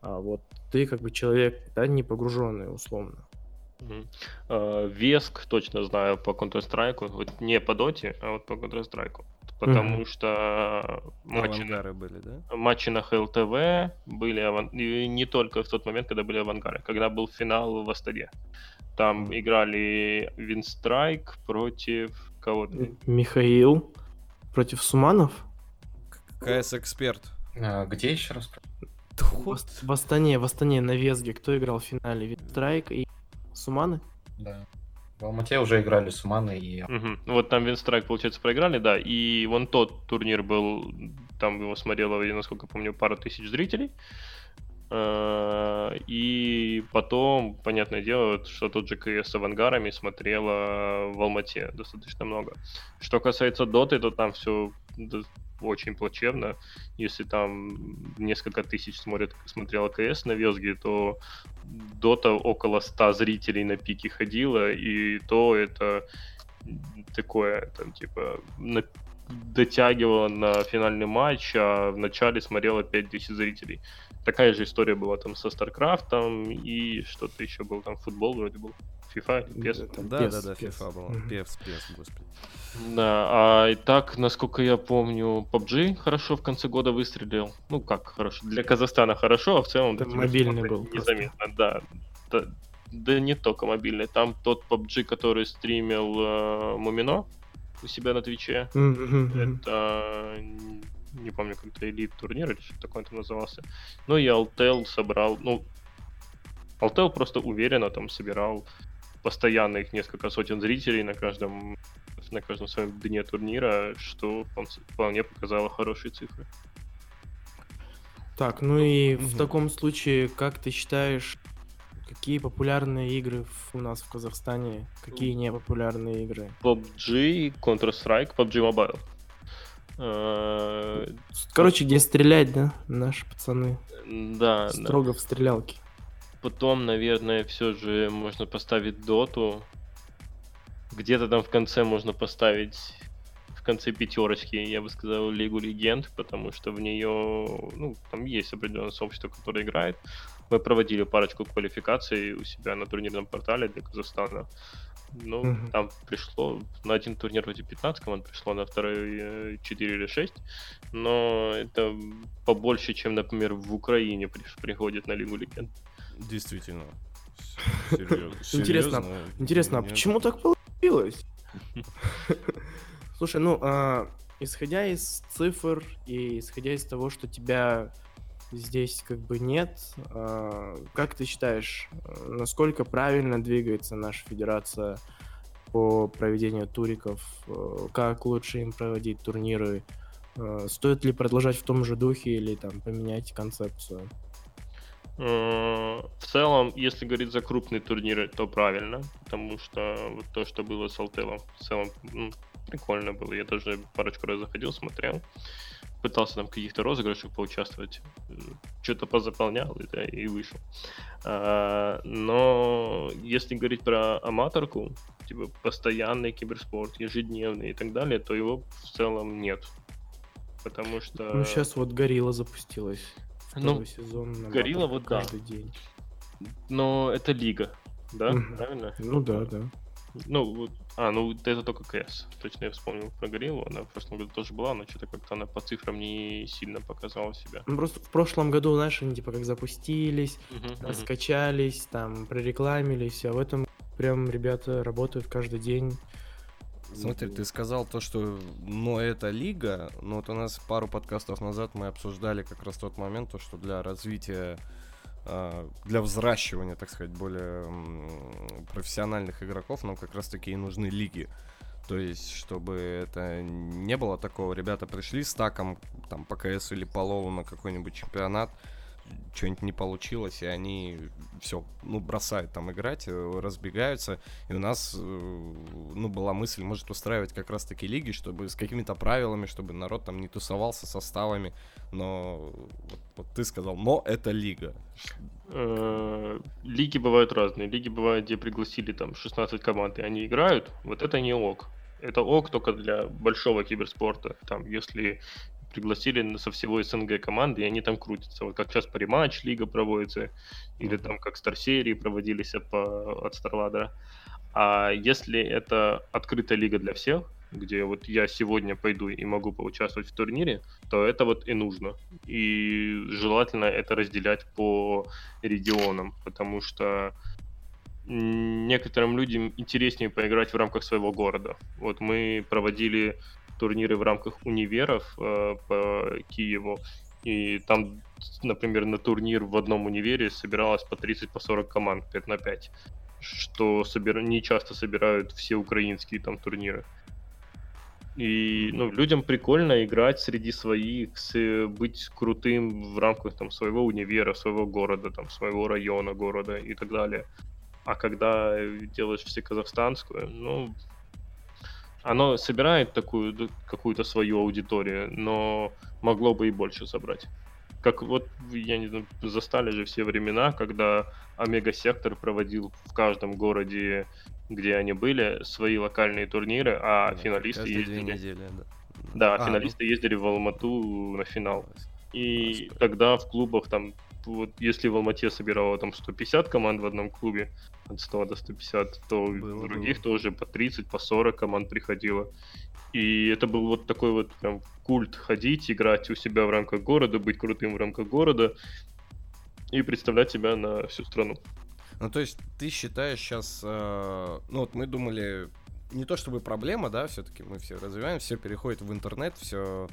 А вот ты как бы человек, да, не погруженный условно. Э, Веск точно знаю по Counter-Strike, вот не по Доте, а вот по Counter-Strike. Потому Мгм. что матчи на, были, да? матчи на ХЛТВ были аван- и не только в тот момент, когда были авангары, когда был финал в Астаде. Там Мгм. играли Винстрайк против кого-то. Михаил против Суманов? КС-эксперт. А, где еще раз? В Астане, в Астане на Везге кто играл в финале? Винстрайк и Суманы? Да. В Алмате уже играли Суманы и... Мгм. Вот там Винстрайк, получается, проиграли, да. И вон тот турнир был, там его смотрело, насколько помню, пару тысяч зрителей. Э, И потом, понятное дело, что тот же КС с авангарами смотрела в Алмате достаточно много. Что касается Доты, то там все очень плачевно. Если там несколько тысяч смотрят, смотрела КС на Везге, то Dota около 100 зрителей на пике ходила, и то это такое, там, типа, на- дотягивало на финальный матч, а в начале смотрело 5000 зрителей. Такая же история была там со StarCraft ом, и что-то еще был, там футбол вроде был, FIFA, или PES. Да, PES, да, да, PES. FIFA была. Певс, певс, господи. Да, а и так, насколько я помню, PUBG хорошо в конце года выстрелил. Ну как хорошо, для Казахстана хорошо, а в целом Это мобильный был просто. Незаметно, да. да. Да не только мобильный. Там тот PUBG, который стримил э, Мумино у себя на Твиче. Мгм. Это не помню, как-то элит турнир или что такое там назывался. Ну и Altel собрал, ну, Altel просто уверенно там собирал постоянно их несколько сотен зрителей на каждом на каждом своем дне турнира, что вполне показало хорошие цифры. Так, ну и в Мгм. таком случае, как ты считаешь, какие популярные игры в- у нас в Казахстане, какие непопулярные игры? PUBG, Counter-Strike, PUBG Mobile. Э, Короче, где стрелять, да, наши пацаны? Да, да. Строго в стрелялке. Потом, наверное, все же можно поставить доту. Где-то там в конце можно поставить в конце пятерочки, я бы сказал, Лигу Легенд, потому что в нее, ну, там есть определенное сообщество, которое играет. Мы проводили парочку квалификаций у себя на турнирном портале для Казахстана. Ну, Мгм. там пришло на один турнир вроде 15 команд, пришло на второй э, 4 или 6. Но это побольше, чем, например, в Украине приходит на Лигу Легенд. Действительно. *laughs* Серьезно. Интересно, Интересно, а почему так получилось? *laughs* Слушай, ну, а, исходя из цифр и исходя из того, что тебя здесь как бы нет, а, как ты считаешь, насколько правильно двигается наша федерация по проведению туриков? Э, Как лучше им проводить турниры? Э, Стоит ли продолжать в том же духе или там поменять концепцию? В целом, если говорить за крупные турниры, то правильно, потому что вот то, что было с Алтелом, в целом ну, прикольно было. Я даже парочку раз заходил, смотрел, пытался там в каких-то розыгрышах поучаствовать, что-то позаполнял и, да, и вышел. А, Но если говорить про аматорку, типа постоянный киберспорт, ежедневный и так далее, то его в целом нет. Потому что... Ну, сейчас вот Горилла запустилась. Ну, Второй сезон. на Горилла вот да. каждый день. Но это лига. Да, правильно? Ну да, да. Ну, вот- а, ну это только КС. Точно я вспомнил про Гориллу. Она в прошлом году тоже была, но что-то как-то она по цифрам не сильно показала себя. Ну, Просто в прошлом году, знаешь, они типа как запустились, Мгм, мгм. раскачались, там, прорекламились, а в этом прям ребята работают каждый день. Смотри, ты сказал то, что но это лига, но вот у нас пару подкастов назад мы обсуждали как раз тот момент, то, что для развития, для взращивания, так сказать, более профессиональных игроков нам как раз таки и нужны лиги. То есть, чтобы это не было такого, ребята пришли с таком, там, по КС или по Лову на какой-нибудь чемпионат, что-нибудь не получилось, и они все, ну, бросают там играть, э, разбегаются. И у нас, э, ну, была мысль, может, устраивать как раз-таки лиги, чтобы с какими-то правилами, чтобы народ там не тусовался составами. Но вот, вот ты сказал, но это лига. Э, Лиги бывают разные. Лиги бывают, где пригласили там 16 команд, и они играют. Вот это не ок. Это ок только для большого киберспорта. Там, если пригласили со всего СНГ команды, и они там крутятся. Вот как сейчас по рематч лига проводится, или там как Стар-серии проводились от, по- от Старладера. А если это открытая лига для всех, где вот я сегодня пойду и могу поучаствовать в турнире, то это вот и нужно. И желательно это разделять по регионам, потому что некоторым людям интереснее поиграть в рамках своего города. Вот мы проводили турниры в рамках универов э, по Киеву, и там, например, на турнир в одном универе собиралось по 30 по 40 команд 5 на 5, что собира... не часто собирают все украинские там турниры. И ну, людям прикольно играть среди своих, с- быть крутым в рамках там, своего универа, своего города, там, своего района города и так далее. А когда делаешь всеказахстанскую, ну, оно собирает такую какую-то свою аудиторию, но могло бы и больше собрать. Как вот, я не знаю, застали же все времена, когда Омега-сектор проводил в каждом городе, где они были, свои локальные турниры, а Да, финалисты ездили... недели, да. Да, А, ну, финалисты ездили в Алмату на финал. И тогда в клубах там, вот если в Алмате собирало там 150 команд в одном клубе, от 100 до 150, то Было, в других было. тоже по 30, по 40 команд приходило. И это был вот такой вот прям культ ходить, играть у себя в рамках города, быть крутым в рамках города и представлять себя на всю страну. Ну, то есть ты считаешь сейчас, ну вот мы думали, не то чтобы проблема, да, все-таки мы все развиваем, все переходит в интернет, все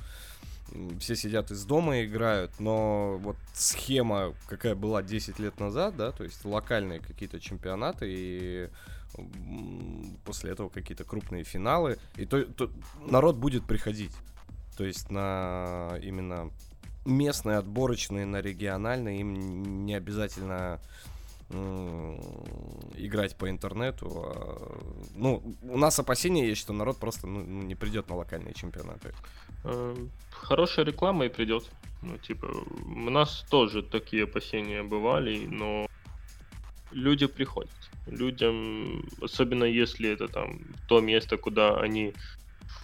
все сидят из дома и играют, но вот схема, какая была 10 лет назад, да, то есть локальные какие-то чемпионаты и после этого какие-то крупные финалы, и то, то народ будет приходить, то есть на именно местные отборочные, на региональные, им не обязательно играть по интернету. а, Ну, у нас опасения есть, что народ просто ну, ну, не придет на локальные чемпионаты. Э, Хорошая реклама и придет. Ну, типа, у нас тоже такие опасения бывали, но люди приходят. Людям, особенно если это там то место, куда они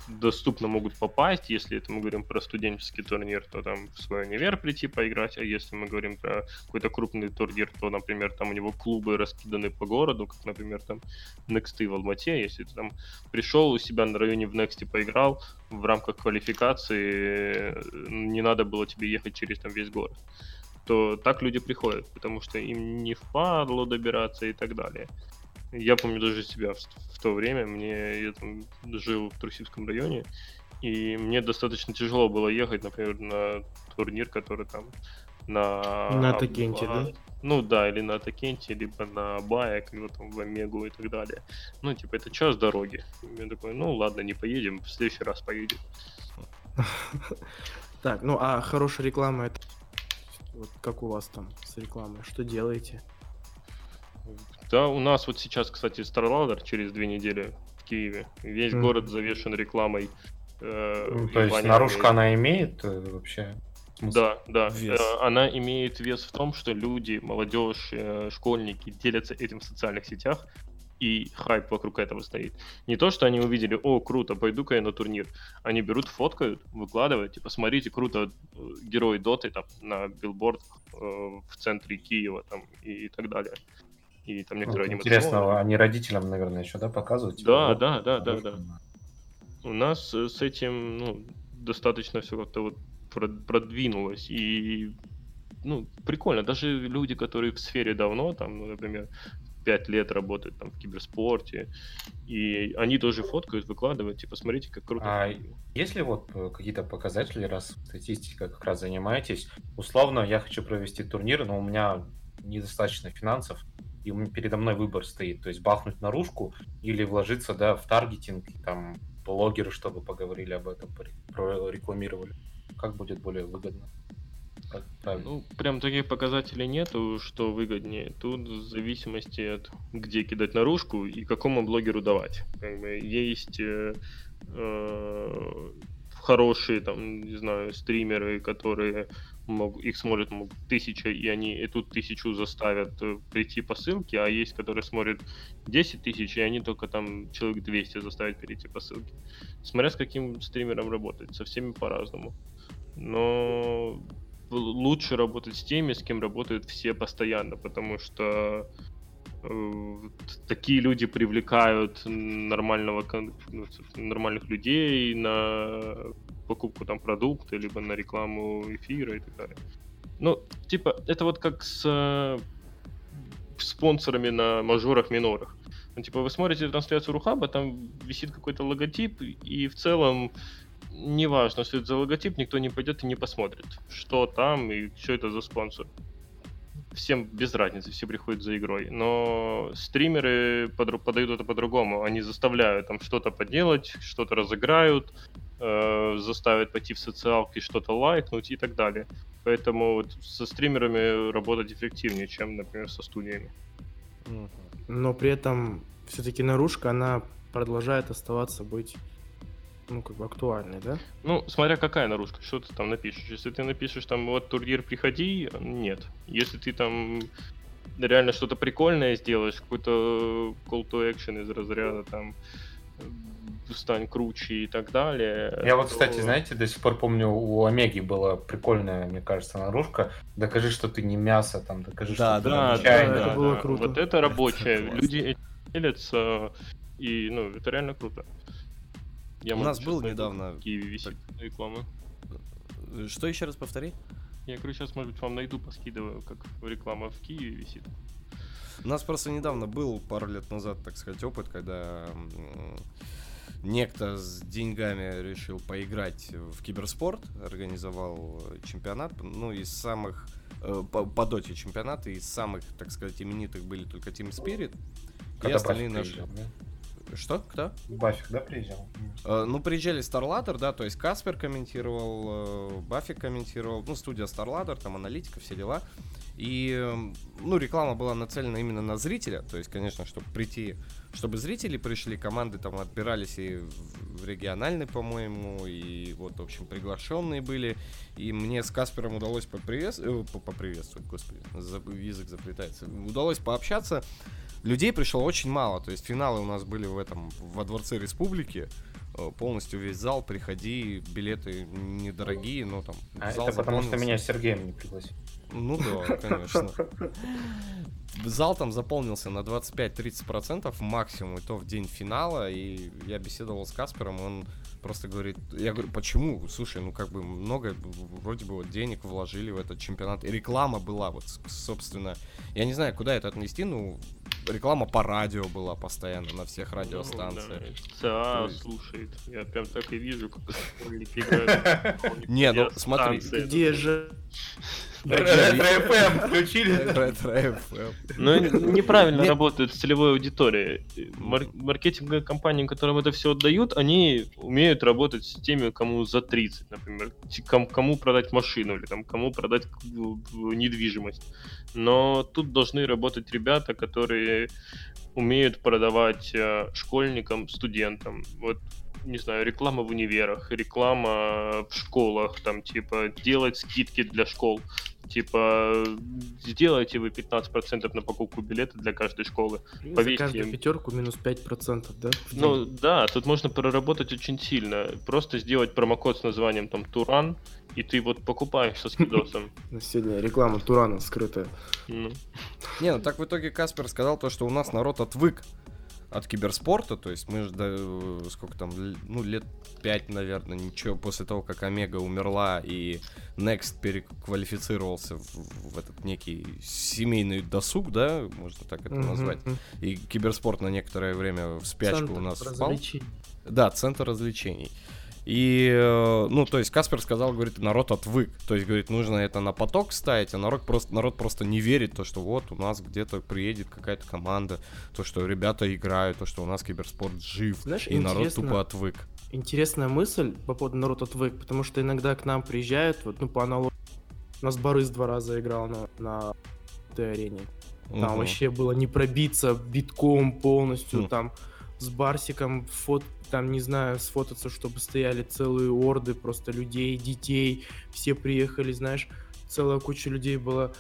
доступно могут попасть, если это мы говорим про студенческий турнир, то там в свой универ прийти поиграть, а если мы говорим про какой-то крупный турнир, то, например, там у него клубы раскиданы по городу, как, например, там Нексты в Алмате, если ты там пришел у себя на районе в Нексте поиграл, в рамках квалификации э, не надо было тебе ехать через там весь город, то так люди приходят, потому что им не впадло добираться и так далее. Я помню даже себя в, в то время, мне я там жил в Трусивском районе, и мне достаточно тяжело было ехать, например, на турнир, который там на... На Токенте, Ба- да? Ну да, или на Токенте, либо на Бае, когда там в Омегу и так далее. Ну, типа, это час дороги. Я такой, ну ладно, не поедем, в следующий раз поедем. *laughs* Так, ну а хорошая реклама это вот как у вас там с рекламой? Что делаете? Да, у нас вот сейчас, кстати, StarLadder через две недели в Киеве. Весь Мгм. город завешен рекламой. э, Ну, то есть наружка она имеет э, вообще смысл? Да, да. Вес. Э, Она имеет вес в том, что люди, молодежь, э, школьники делятся этим в социальных сетях, и хайп вокруг этого стоит. Не то, что они увидели, о, круто, пойду-ка я на турнир. Они берут, фоткают, выкладывают, типа, смотрите, круто, герой Доты там на билборд э, в центре Киева там и, и так далее. И там Ну, некоторые Интересно, анимационные. они родителям, наверное, еще, да, показывают? Да, Вот, да, да, да, да. У нас э, с этим ну, достаточно все как-то вот прод- продвинулось. И ну, прикольно. Даже люди, которые в сфере давно, там, ну, например, пять лет работают там в киберспорте, и они тоже фоткают, выкладывают, типа, смотрите, как круто. А Есть ли вот э, какие-то показатели, раз статистикой как раз занимаетесь? Условно, я хочу провести турнир, но у меня недостаточно финансов, и передо мной выбор стоит, то есть бахнуть наружку или вложиться, да, в таргетинг, там блогеры, чтобы поговорили об этом, прорекламировали. Как будет более выгодно? Ну, прям таких показателей нету, что выгоднее. Тут в зависимости от где кидать наружку и какому блогеру давать. Есть э, э, хорошие, там, не знаю, стримеры, которые их смотрят тысяча, и они эту тысячу заставят э, прийти по ссылке, а есть, которые смотрят 10 тысяч, и они только там человек 200 заставят перейти по ссылке. Смотря с каким стримером работать, со всеми по-разному. Но лучше работать с теми, с кем работают все постоянно, потому что такие люди привлекают нормального ну, нормальных людей на покупку там продукта, либо на рекламу эфира и так далее. Ну, типа, это вот как с э, спонсорами на мажорах, минорах. Ну, типа, вы смотрите трансляцию Рухаба, там висит какой-то логотип, и в целом неважно, что это за логотип, никто не пойдет и не посмотрит, что там и что это за спонсор. Всем без разницы, все приходят за игрой. Но стримеры подают это по-другому. Они заставляют там что-то поделать, что-то разыграют, э, заставят пойти в социалки, что-то лайкнуть и так далее. Поэтому вот со стримерами работать эффективнее, чем, например, со студиями. Но при этом все-таки наружка, она продолжает оставаться быть, ну, как бы актуальной, да? Ну, смотря какая наружка, что ты там напишешь. Если ты напишешь там, вот турнир, приходи, нет. Если ты там реально что-то прикольное сделаешь, какой-то call to action из разряда там стань круче и так далее. Я вот, то- кстати, знаете, до сих пор помню, у Омеги была прикольная, мне кажется, наружка. Докажи, что ты не мясо, там, докажи, Да, что ты Да, не да, чайник. это да, было да. круто. Вот это рабочее. классно. Люди этим делятся, и, ну, это реально круто. Я, У может, нас щас был найду, недавно В Киеве висит реклама. Что еще раз повтори? Я говорю, сейчас, может быть, вам найду, поскидываю, как реклама в Киеве висит. У нас просто недавно был, пару лет назад, так сказать, опыт, когда м, некто с деньгами решил поиграть в киберспорт, организовал э, чемпионат, ну, из самых, э, по, по доте чемпионаты, из самых, так сказать, именитых были только Team Spirit, и остальные наши... приезжал, да? Что? Кто? Баффик, да, приезжал? Э, Ну, приезжали StarLadder, да, то есть Каспер комментировал, э, Баффик комментировал, ну, студия StarLadder, там аналитика, все дела. И, эм, ну, реклама была нацелена именно на зрителя, то есть, конечно, чтобы прийти, чтобы зрители пришли, команды там отбирались и в региональный, по-моему, и вот, в общем, приглашенные были. И мне с Каспером удалось поприветствовать, поприветствовать, господи, язык заплетается. Удалось пообщаться. Людей пришло очень мало, то есть финалы у нас были в этом, во Дворце Республики, Э, полностью весь зал, приходи, билеты недорогие, но там А зал это потому что меня с Сергеем не пригласили. Ну да, конечно. Зал там заполнился на 25-30% максимум, и то в день финала, и я беседовал с Каспером, он просто говорит, я говорю, почему? Слушай, ну как бы много вроде бы вот денег вложили в этот чемпионат, и реклама была вот, собственно, я не знаю, куда это отнести, ну, реклама по радио была постоянно на всех радиостанциях. Ну, да, ЦА слушает. Я прям так и вижу, как *laughs* школьники играют. Не, ну, смотри. Где же... Ретро-ФМ включили? Ретро-FM. Ну, неправильно работают с целевой аудиторией. Мар- маркетинговые компании, которым это все отдают, они умеют работать с теми, кому за 30, например. Ком- Кому продать машину или там, кому продать недвижимость. Но тут должны работать ребята, которые умеют продавать э, школьникам, студентам. Вот не знаю, реклама в универах, реклама в школах, там, типа, делать скидки для школ. Типа, сделайте вы 15% на покупку билета для каждой школы. За Повесьте каждую им. пятерку минус 5%, да? Ну да, тут можно проработать очень сильно. Просто сделать промокод с названием там Туран и ты вот покупаешь со скидосом. *laughs* На сегодня реклама Турана скрытая. Ну, Не, ну так в итоге Каспер сказал то, что у нас народ отвык от киберспорта, то есть мы же, да, э, сколько там, ну, лет пять, наверное, ничего, после того, как Омега умерла и Next переквалифицировался в, в этот некий семейный досуг, да, можно так это Мгм. назвать, и киберспорт на некоторое время в спячку Центр у нас впал. развлечений. Да, центр развлечений. И, э, ну, то есть Каспер сказал, говорит, народ отвык. То есть, говорит, нужно это на поток ставить, а народ просто, народ просто не верит, то, что вот у нас где-то приедет какая-то команда, то, что ребята играют, то, что у нас киберспорт жив, Знаешь, и народ тупо отвык. Интересная мысль по поводу народ отвык, потому что иногда к нам приезжают, вот, ну, по аналогии, у нас Борис два раза играл на, на этой арене. Там Мгм. вообще было не пробиться битком полностью, Хм. там с Барсиком фот, там, не знаю, сфотаться, чтобы стояли целые орды просто людей, детей, все приехали, знаешь, целая куча людей была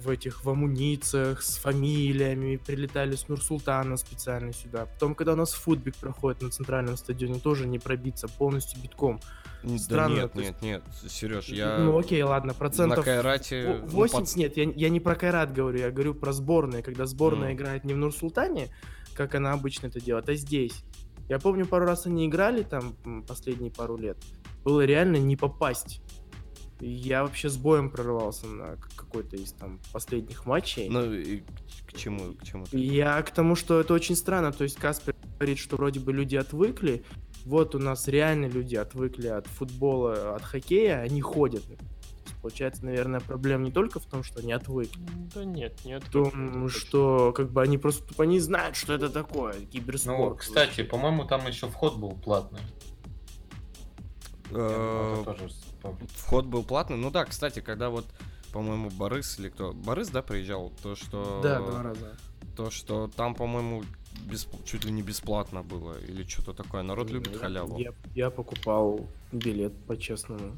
в этих, в амунициях, с фамилиями, прилетали с Нур-Султана специально сюда. Потом, когда у нас футбик проходит на центральном стадионе, тоже не пробиться, полностью битком. Да странно, нет, то есть- нет, нет, Сереж, я Ну окей, ладно, на процентов Кайрате... Во- ну, 80, под- нет, я, я не про Кайрат говорю, я говорю про сборные, когда сборная Мгм. играет не в Нур-Султане, как она обычно это делает, а здесь. Я помню, пару раз они играли там последние пару лет. Было реально не попасть. Я вообще с боем прорывался на какой-то из там последних матчей. Ну, и к чему, к чему ты? Я к тому, что это очень странно. То есть Каспер говорит, что вроде бы люди отвыкли. Вот у нас реально люди отвыкли от футбола, от хоккея, они ходят. Получается, наверное, проблема не только в том, что они отвыкли, да нет, нет. в том, что как бы они просто тупо не знают, что это такое, киберспорт. Ну, кстати, по-моему, там еще вход был платный. Э. Вход был платный. Ну да, кстати, когда вот, по-моему, Борис или кто... Борис, да, приезжал? То, что... Да, два раза. То, что там, по-моему, бесп- чуть ли не бесплатно было. Или что-то такое. Народ любит Я- халяву. Я, я покупал билет по-честному.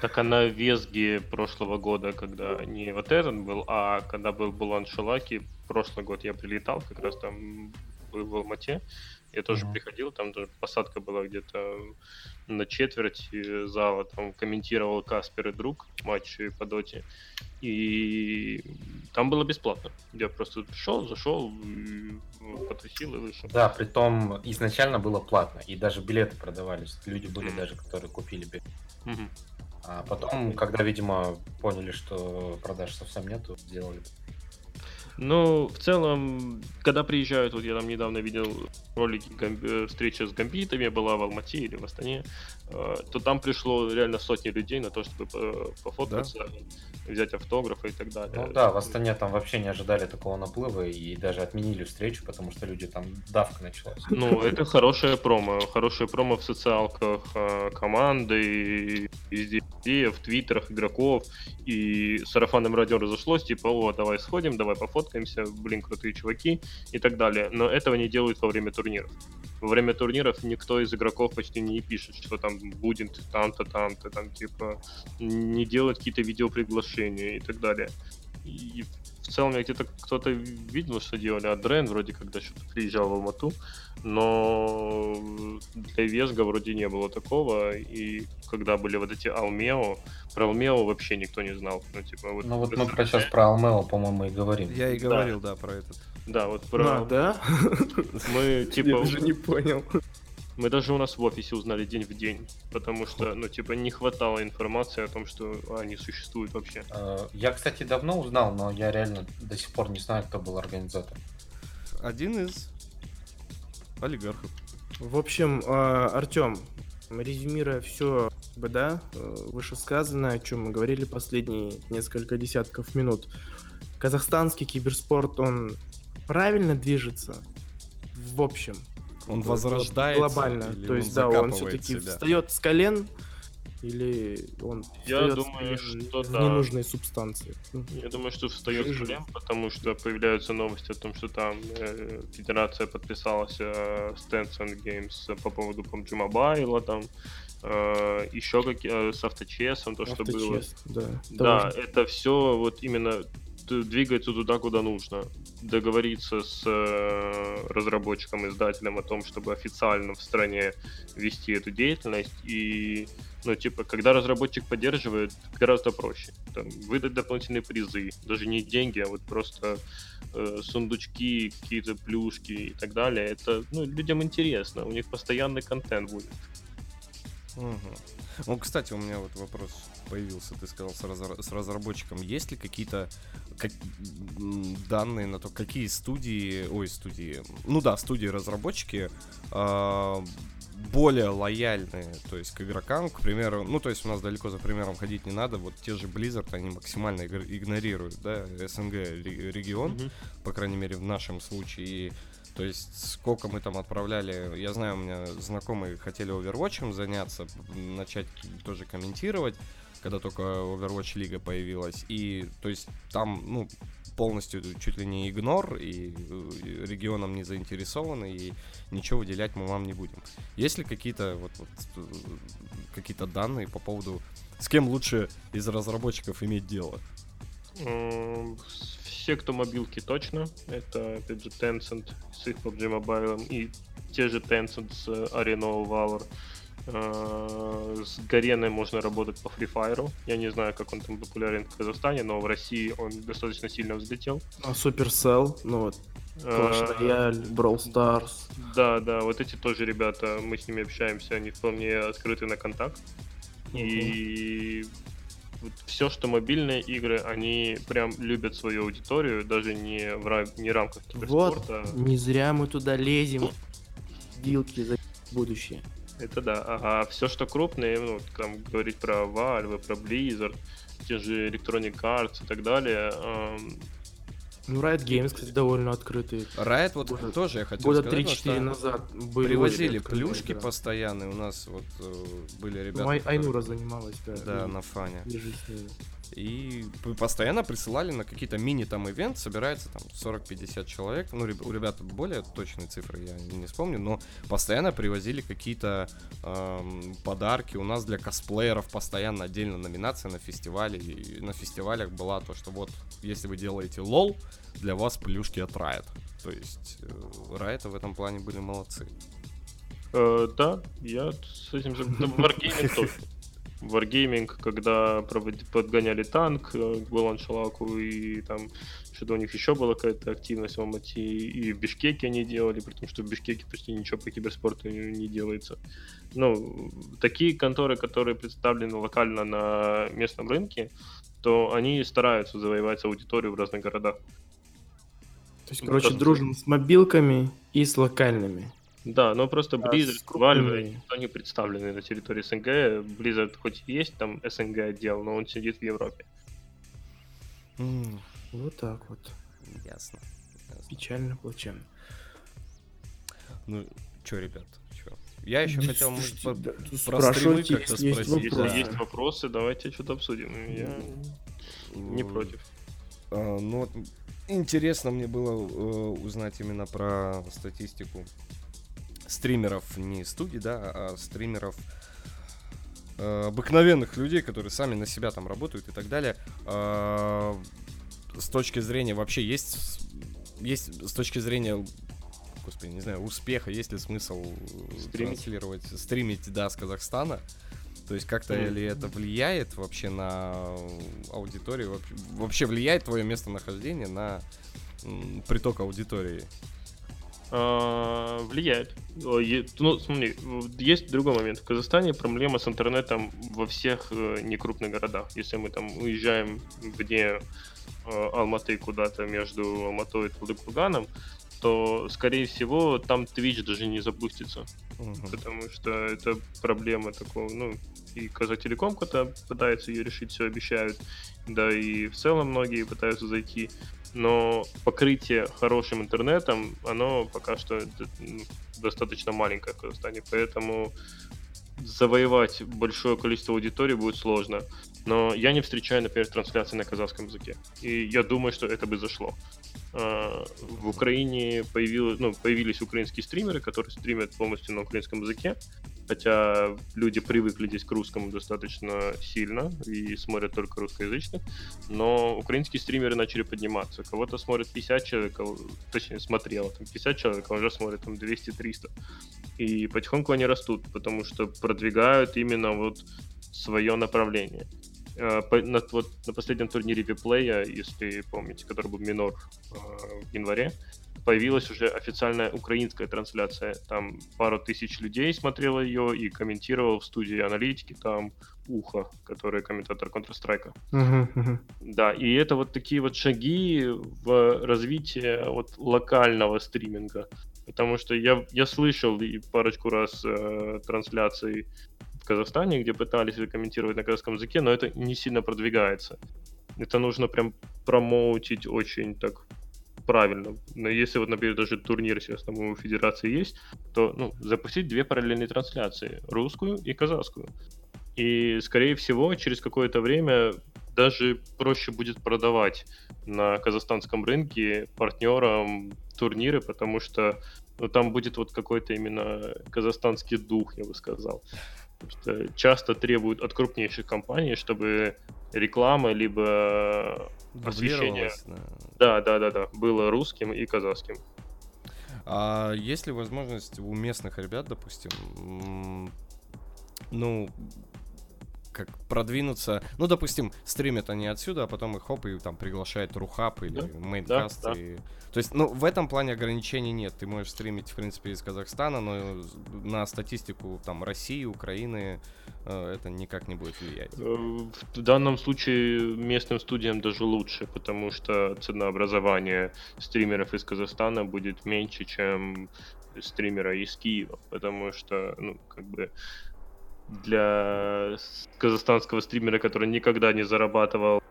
Так а на Весге прошлого года, когда не вот этот был, а когда был Булан Шелаки, прошлый год я прилетал, как раз там был в Алмате, я тоже Мгм. приходил, там тоже посадка была где-то на четверть э, зала, там комментировал Каспер и друг матч по доте, и там было бесплатно. Я просто пришел, зашел, потусил и вышел. Да, притом изначально было платно, и даже билеты продавались. Люди были даже, которые купили билет. Мгм. А потом, когда, видимо, поняли, что продаж совсем нету, сделали. Ну, в целом, когда приезжают, вот я там недавно видел ролики гам- э, встреча с гамбитами, была в Алмате или в Астане, э, то там пришло реально сотни людей на то, чтобы по- пофоткаться, взять автографы и так далее. Ну да, в Астане там вообще не ожидали такого наплыва и даже отменили встречу, потому что люди там давка началась. Ну, это хорошая промо. Хорошая промо в социалках э, команды, везде, в твиттерах игроков. И сарафанным радио разошлось, типа, о, давай сходим, давай пофоткаемся, блин, крутые чуваки и так далее. Но этого не делают во время турниров. Во время турниров никто из игроков почти не пишет, что там будет там-то, там-то, там, типа, не делать какие-то видеоприглашения и так далее. И в целом я где-то кто-то видел, что делали Адрен, вроде когда что-то приезжал в Алмату, но для Весга вроде не было такого, и когда были вот эти Алмео, про Алмео вообще никто не знал. Ну, типа, вот, Ну вот мы про сейчас про Алмео, по-моему, и говорим. Я и Да. говорил, да, про этот. Да, вот про... А, да? *laughs* Мы, Я типа, даже не понял. Мы даже у нас в офисе узнали день в день, потому что, ну, типа, не хватало информации о том, что они существуют вообще. Э, Я, кстати, давно узнал, но я реально до сих пор не знаю, кто был организатор. Один из олигархов. В общем, Артем, резюмируя все, да, э, вышесказанное, о чем мы говорили последние несколько десятков минут, казахстанский киберспорт, он правильно движется? В общем. Он Вот возрождается. Глобально. или То он есть, да, он все-таки себя? встает с колен, или он Я с думаю, колен что в да. ненужной субстанции. Ну, Я думаю, что встает Жижа. проблем, потому что появляются новости о том, что там э, федерация подписалась э, с Tencent Games по поводу PUBG Mobile, там э, еще какие э, с авточесом, то, что было. да. Да, это все вот именно двигается туда, куда нужно. Договориться с э, разработчиком, издателем о том, чтобы официально в стране вести эту деятельность. И, ну, типа, когда разработчик поддерживает, гораздо проще. Там, выдать дополнительные призы. Даже не деньги, а вот просто э, сундучки, какие-то плюшки и так далее. Это, ну, людям интересно. У них постоянный контент будет. Угу. Ну, кстати, у меня вот вопрос появился, ты сказал, с, разра- с разработчиком. Есть ли какие-то как, данные на то, какие студии, ой, студии, ну да, студии-разработчики э, более лояльны, то есть к игрокам, к примеру, ну, то есть у нас далеко за примером ходить не надо, вот те же Blizzard, они максимально игнорируют, да, СНГ регион, mm-hmm. по крайней мере, в нашем случае, и то есть сколько мы там отправляли, я знаю, у меня знакомые хотели Overwatch заняться, начать тоже комментировать, когда только Overwatch Лига появилась. И то есть там, ну, полностью чуть ли не игнор, и регионом не заинтересованы, и ничего выделять мы вам не будем. Есть ли какие-то вот, вот какие-то данные по поводу, с кем лучше из разработчиков иметь дело? Все, кто мобилки, точно. Это, опять же, Tencent с их PUBG Mobile и те же Tencent с Arena of Valor. Uh, с Гареной можно работать по Free Fire. Я не знаю, как он там популярен в Казахстане, но в России он достаточно сильно взлетел. А Supercell, ну вот, Clash Royale, Brawl Stars. Да, да, вот эти тоже ребята, мы с ними общаемся, они вполне открыты на контакт. И вот все, что мобильные игры, они прям любят свою аудиторию, даже не в рам- не рамках киберспорта. Вот, не зря мы туда лезем. Вилки за будущее. Это да. А все, что крупные, ну, там говорить про Valve, про Blizzard, те же Electronic Arts и так далее, эм, ну, Riot Games, кстати, довольно открытый. Riot вот года, тоже я хотел года сказать. Года 3-4 назад были Привозили плюшки да. постоянные. У нас вот э, были ребята... Ну, Ай- Айнура занималась, да. Да, на фане. И постоянно присылали на какие-то мини там ивент, собирается там 40-50 человек. Ну, у ребят более точные цифры, я не вспомню, но постоянно привозили какие-то эм, подарки. У нас для косплееров постоянно отдельно номинация на фестивале. И на фестивалях была то, что вот, если вы делаете лол, для вас плюшки от Riot. То есть э, Riot в этом плане были молодцы. Э, да, я с этим... Wargaming тоже. Wargaming, когда подгоняли танк э, к Баланшалаку, и там что-то у них еще была какая-то активность в Алмате, и в Бишкеке они делали, при том, что в Бишкеке почти ничего по киберспорту не делается. Ну, такие конторы, которые представлены локально на местном рынке, то они стараются завоевать аудиторию в разных городах. То есть, короче, просто... дружим с мобилками и с локальными. Да, но просто Blizzard, Valve, никто не представлены на территории СНГ. Blizzard хоть и есть там СНГ отдел, но он сидит в Европе. Mm. Вот так вот. Ясно. Ясно. Печально, плачевно. Ну, чё, ребят, чё? Я еще да, хотел слушайте, по- да, про стримы как-то спросить. Если есть вопросы, давайте что-то обсудим. Я не против. А, ну вот интересно мне было э, узнать именно про статистику стримеров не студий, да, а стримеров э, обыкновенных людей, которые сами на себя там работают и так далее. Э, с точки зрения вообще есть есть с точки зрения господи, не знаю, успеха, есть ли смысл стримить. транслировать, стримить, да, с Казахстана? То есть как-то mm. ли это влияет вообще на аудиторию? Вообще влияет твое местонахождение на приток аудитории? А, влияет. Ну, смотри, есть другой момент. В Казахстане проблема с интернетом во всех э, некрупных городах. Если мы там уезжаем вне э, Алматы куда-то между Алматой и Талдыкурганом, то, скорее всего, там Twitch даже не запустится. Uh-huh. Потому что это проблема такого, ну, и Казахтелеком когда пытается ее решить, все обещают, да и в целом многие пытаются зайти но покрытие хорошим интернетом, оно пока что достаточно маленькое в Казахстане, поэтому завоевать большое количество аудитории будет сложно. Но я не встречаю, например, трансляции на казахском языке. И я думаю, что это бы зашло. А, в Украине появилось, ну, появились украинские стримеры, которые стримят полностью на украинском языке. Хотя люди привыкли здесь к русскому достаточно сильно и смотрят только русскоязычных, но украинские стримеры начали подниматься. Кого-то смотрят 50 человек, точнее смотрел, там 50 человек, а уже смотрят там 200-300. И потихоньку они растут, потому что продвигают именно вот свое направление. Э, на, вот, на последнем турнире виплея, если помните, который был минор э, в январе, появилась уже официальная украинская трансляция. Там пару тысяч людей смотрело ее и комментировал в студии аналитики там Ухо, который комментатор Counter-Strike. Uh-huh, uh-huh. Да, и это вот такие вот шаги в развитии вот локального стриминга. Потому что я, я слышал и парочку раз э, трансляций Казахстане, где пытались комментировать на казахском языке, но это не сильно продвигается. Это нужно прям промоутить очень так правильно. Но если вот, например, даже турнир сейчас там у Федерации есть, то ну, запустить две параллельные трансляции, русскую и казахскую. И, скорее всего, через какое-то время даже проще будет продавать на казахстанском рынке партнерам турниры, потому что ну, там будет вот какой-то именно казахстанский дух, я бы сказал. Что часто требуют от крупнейших компаний, чтобы реклама либо освещение да. да, да, да, было русским и казахским. А есть ли возможность у местных ребят, допустим, ну, как продвинуться. Ну, допустим, стримят они отсюда, а потом их хоп, и там приглашает Рухап или да, Мейнкаст. Да, и... да. То есть, ну, в этом плане ограничений нет. Ты можешь стримить, в принципе, из Казахстана, но на статистику там России, Украины э, это никак не будет влиять. Э, в данном случае местным студиям даже лучше, потому что ценообразование стримеров из Казахстана будет меньше, чем стримера из Киева, потому что, ну, как бы для казахстанского стримера, который никогда не зарабатывал,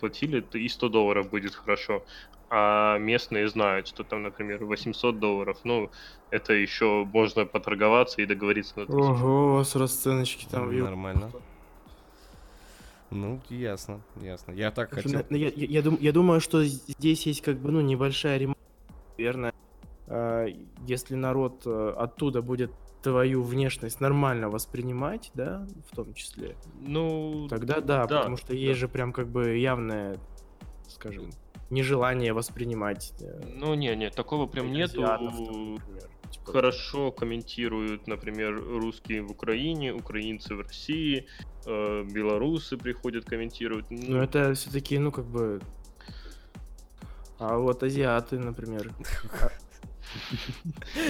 платили, то и 100 долларов будет хорошо. А местные знают, что там, например, 800 долларов, ну, это еще можно поторговаться и договориться на тысячу. Ого, у вас расценочки там. Ну, нормально. Ну, ясно, ясно. Я так хотел... Я, я, я, дум, я думаю, что здесь есть как бы, ну, небольшая ремонт, наверное. Э, если народ э, оттуда будет твою внешность нормально воспринимать, да, в том числе. Ну, тогда да, да потому что да. есть же прям как бы явное, скажем, нежелание воспринимать. Э, ну не, не, такого прям нету. Там, типа... Хорошо комментируют, например, русские в Украине, украинцы в России, э, белорусы приходят комментировать. Ну, ну это все-таки, ну как бы. А вот азиаты, например. *laughs*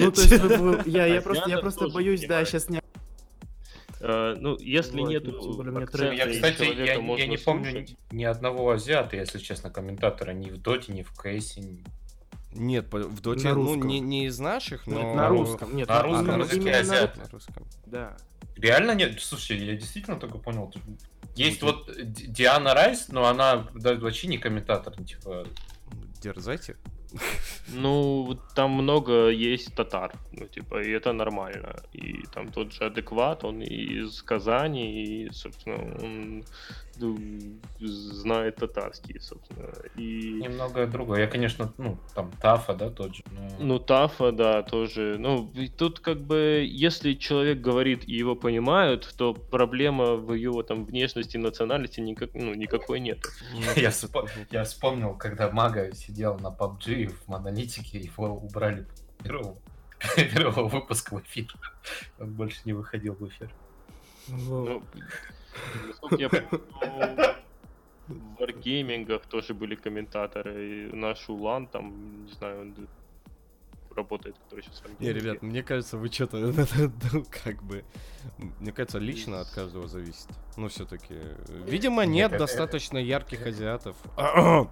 Ну, то есть, я, я просто, я просто боюсь, да, сейчас не Uh, ну, если вот, нету акцента, я, кстати, я, я не помню ни одного азиата, если честно, комментатора ни в Доте, ни в Кейсе. Ни... Нет, в Доте, ну, не, не из наших, но... на русском, нет. На, русском а, языке азиат. На русском. Да. Реально нет? Слушай, я действительно только понял. Есть ну, вот Диана Райс, но она да, вообще не комментатор, типа... Дерзайте. Ну, там много есть татар, ну, типа, и это нормально. И там тот же адекват, он из Казани, и, собственно, он знает татарский, собственно. И... Немного другое. Я, конечно, ну, там Тафа, да, тот же. Но... Ну, Тафа, да, тоже. Ну, тут как бы, если человек говорит и его понимают, то проблема в его там внешности, национальности никак, ну, никакой нет. *laughs* Я, я вспомнил, когда Мага сидел на PUBG в монолитике, его убрали первого, *laughs* первого выпуска в эфир. Он больше не выходил в эфир. Ну, Насколько я помню, в Wargaming тоже были комментаторы. И наш Улан там, не знаю, он работает, который сейчас в Не, ребят, мне кажется, вы что-то, *laughs* ну, как бы, мне кажется, лично от каждого зависит. Ну, все-таки, видимо, нет достаточно ярких азиатов. *laughs*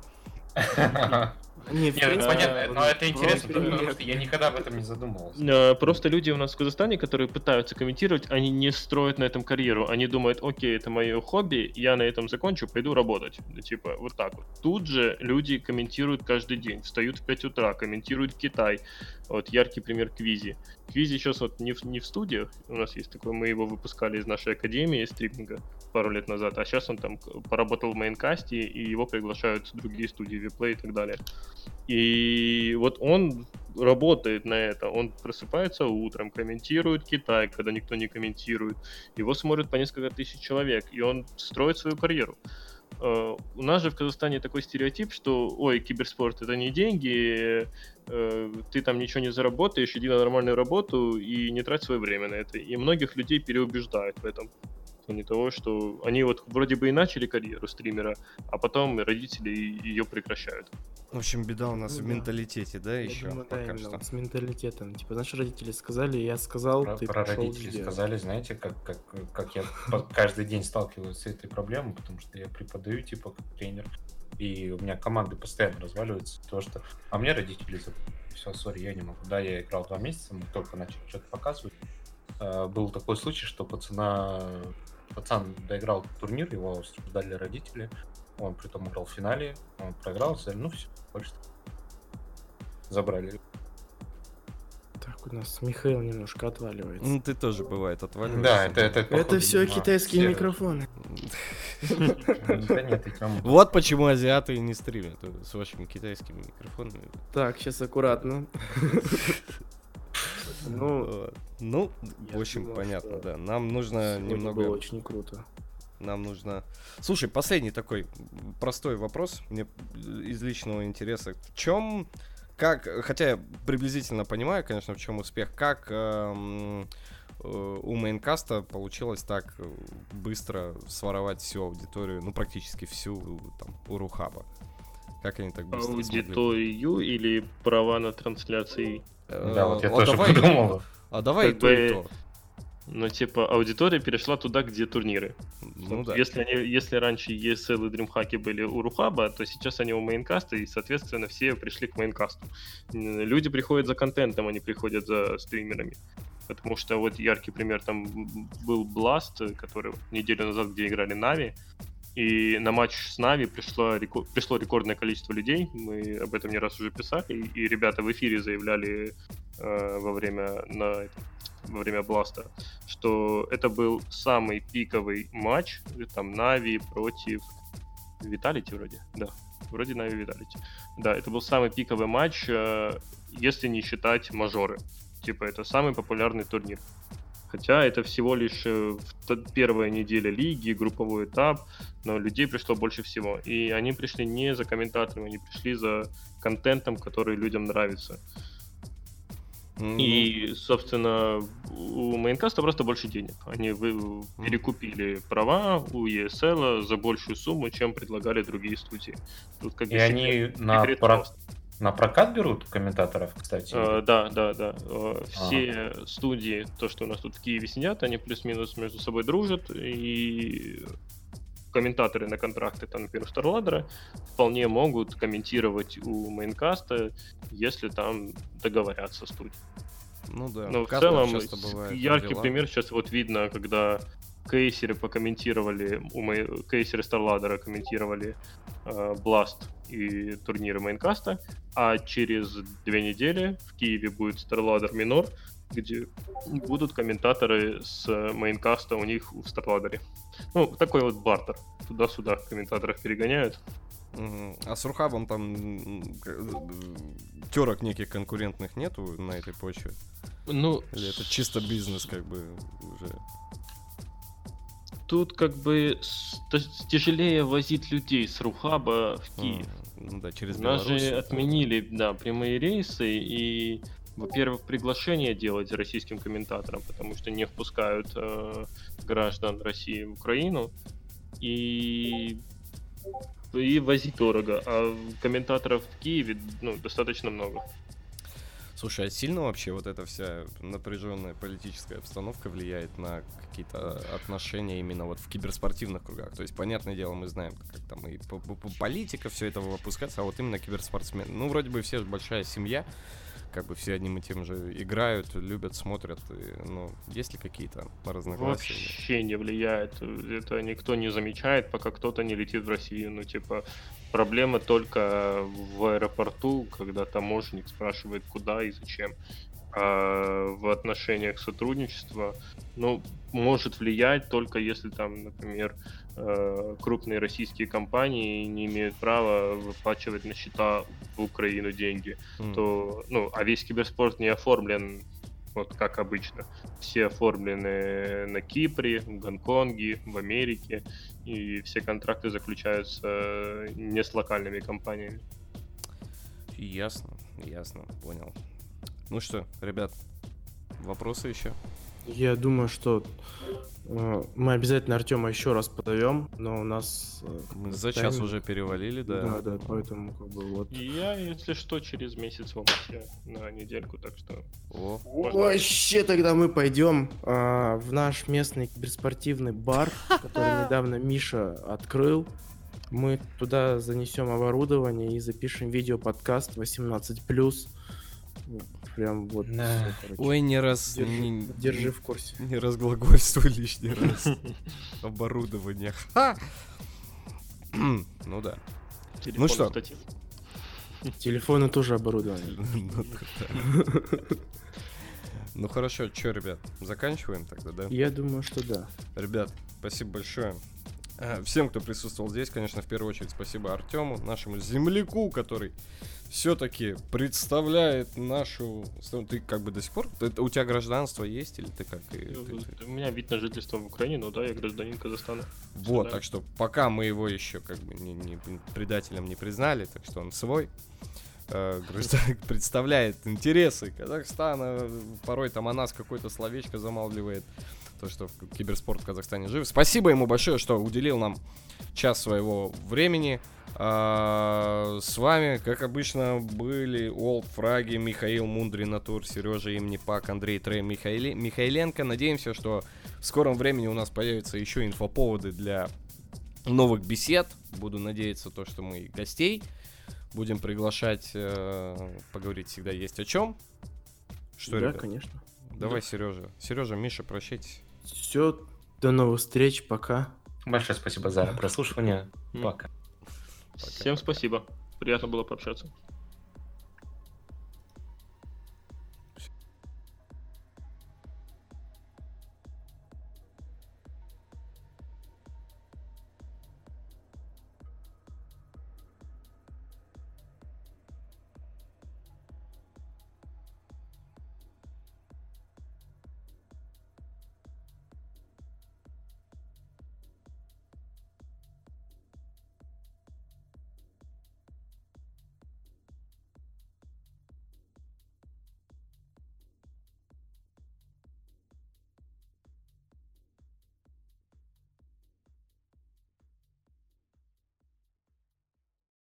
*laughs* Не, в принципе, понятно, но это интересно, потому что я никогда об этом не задумывался. Просто люди у нас в Казахстане, которые пытаются комментировать, они не строят на этом карьеру. Они думают, окей, это мое хобби, я на этом закончу, пойду работать. Типа, вот так вот. Тут же люди комментируют каждый день, встают в 5 утра, комментируют Китай. Вот яркий пример Квизи. Квизи сейчас вот не в, не в студиях, у нас есть такой, мы его выпускали из нашей академии стриминга пару лет назад, а сейчас он там поработал в мейнкасте, и его приглашают другие студии, Виплей и так далее. И вот он работает на это. Он просыпается утром, комментирует Китай, когда никто не комментирует. Его смотрят по несколько тысяч человек, и он строит свою карьеру. Uh, у нас же в Казахстане такой стереотип, что, ой, киберспорт это не деньги, uh, ты там ничего не заработаешь, иди на нормальную работу и не трать свое время на это. И многих людей переубеждают в этом плане того, что они вот вроде бы и начали карьеру стримера, а потом родители ее прекращают. В общем, беда у нас ну, в да. менталитете, да, я еще думаю, пока да, что. с менталитетом. Типа, наши родители сказали, я сказал, про, ты Про родителей сделать. сказали, знаете, как, как, как я каждый день сталкиваюсь с этой проблемой, потому что я преподаю, типа, как тренер, и у меня команды постоянно разваливаются, то что... А мне родители за все, сори, я не могу. Да, я играл два месяца, мы только начали что-то показывать. А, был такой случай, что пацана пацан доиграл турнир, его осуждали родители. Он при том играл в финале, он проиграл, ну все, больше забрали. Так, у нас Михаил немножко отваливается. Ну, ты тоже бывает отваливаешься. Да, это... Это, походу, это все китайские всех. микрофоны. Вот почему азиаты не стримят с вашими китайскими микрофонами. Так, сейчас аккуратно. Ну, ну в общем, думал, понятно, да. Нам нужно немного... Было очень круто. Нам нужно... Слушай, последний такой простой вопрос мне из личного интереса. В чем, как, хотя я приблизительно понимаю, конечно, в чем успех, как эм, э, у Maincast а получилось так быстро своровать всю аудиторию, ну практически всю там у RuHub а. Как они так быстро Аудиторию смогли? или права на трансляции? Да, вот я а тоже давай, подумал. А давай как и то, бы... и то. Ну, типа, аудитория перешла туда, где турниры. Ну, вот, да. Если, они, если раньше ESL и DreamHack были у RuHub а, то сейчас они у Maincast а, и, соответственно, все пришли к Maincast у. Люди приходят за контентом, они приходят за стримерами. Потому что вот яркий пример там был Blast, который неделю назад, где играли NAVI, и на матч с NAVI пришло, пришло рекордное количество людей. Мы об этом не раз уже писали. И, и ребята в эфире заявляли э, во время на во время Blast а, что это был самый пиковый матч, там NAVI против Vitality вроде, да, вроде NAVI Vitality. Да, это был самый пиковый матч, э, если не считать мажоры. Типа это самый популярный турнир. Хотя это всего лишь э, первая неделя лиги, групповой этап, но людей пришло больше всего. И они пришли не за комментаторами, они пришли за контентом, который людям нравится. Mm-hmm. И, собственно, у Майнкаста просто больше денег. Они вы, перекупили права у ESL за большую сумму, чем предлагали другие студии. Тут как И они на, про... На прокат берут комментаторов, кстати? Uh, да, да, да. Uh, все ага. студии, то, что у нас тут в Киеве сидят, они плюс-минус между собой дружат, и комментаторы на контракты, там, например, StarLadder, вполне могут комментировать у Maincast а, если там договорятся студии. Ну да. Но в целом, яркий дела. пример сейчас вот видно, когда кастеры покомментировали, у моей, кастеры StarLadder комментировали э, Blast и турниры Maincast а, а через две недели в Киеве будет StarLadder Minor, где будут комментаторы с Майнкаста у них в StarLadder. Ну, такой вот бартер. Туда-сюда комментаторов перегоняют. А с Рухабом там терок неких конкурентных нету на этой почве? Ну, Или это чисто бизнес, как бы уже? Тут как бы тяжелее возить людей с Рухаба в Киев. Ну да, через Нас же отменили, да, прямые рейсы и, во-первых, приглашение делать российским комментаторам, потому что не впускают э, граждан России в Украину. И и возить дорого, а комментаторов в Киеве ну, достаточно много. Слушай, а сильно вообще вот эта вся напряженная политическая обстановка влияет на какие-то отношения именно вот в киберспортивных кругах? То есть, понятное дело, мы знаем, как там и политика все это выпускается, а вот именно киберспортсмен. Ну, вроде бы все большая семья, как бы все одним и тем же играют, любят, смотрят. И, ну, есть ли какие-то разногласия? Вообще не влияет. Это никто не замечает, пока кто-то не летит в Россию. Ну, типа, проблема только в аэропорту, когда таможенник спрашивает, куда и зачем. А в отношениях сотрудничества, ну, может влиять только если там, например, крупные российские компании не имеют права выплачивать на счета в Украину деньги, М. то, ну, а весь киберспорт не оформлен вот как обычно. Все оформлены на Кипре, в Гонконге, в Америке, и все контракты заключаются не с локальными компаниями. Ясно, ясно, понял. Ну что, ребят, вопросы еще? Я думаю, что э, мы обязательно Артема еще раз позовем, но у нас... э, Мы за час тайминг- уже перевалили, Да, да. да, поэтому как бы вот... И я, если что, через месяц в Алмате на недельку, так что О, Вообще тогда мы пойдем а, в наш местный киберспортивный бар, *laughs* который недавно Миша открыл. Мы туда занесем оборудование и запишем видео-подкаст 18+. Ну, Прям вот Да. всё, короче. Ой, не раз... Держи, не- держи в курсе. Не разглагольствуй лишний раз. *laughs* Оборудование. Ха! *clears throat* Ну да. телефон что? Телефоны тоже оборудование. *laughs* Ну. Ну хорошо, что, ребят, заканчиваем тогда, да? Я думаю, что да. Ребят, спасибо большое. А, Всем, кто присутствовал здесь, конечно, в первую очередь спасибо Артему, нашему земляку, который все-таки представляет нашу... Ты как бы до сих пор... ты- у тебя гражданство есть или ты как? ты- ты- У меня вид на жительство в Украине, но да, я гражданин Казахстана. Вот, да. так что пока мы его еще как бы не, не- предателем не признали, так что он свой. э, граждан- *laughs* представляет интересы Казахстана, порой там о нас какое-то словечко замалвливает, то, что в- киберспорт в Казахстане жив. Спасибо ему большое, что уделил нам час своего времени. А, С вами, как обычно, были Олд Фраги, Михаил Мундрин, Натур, Сережа Имнипак, Андрей Трей, Михаили- Михайленко. Надеемся, что в скором времени у нас появятся еще инфоповоды для новых бесед. Буду надеяться, то, что мы гостей будем приглашать, э, поговорить всегда есть о чем. Что, да, ребят? конечно. Давай, Сережа. Сережа, Миша, прощайтесь. Все, до новых встреч, пока. Большое спасибо за прослушивание. Пока. Всем спасибо. Приятно было пообщаться.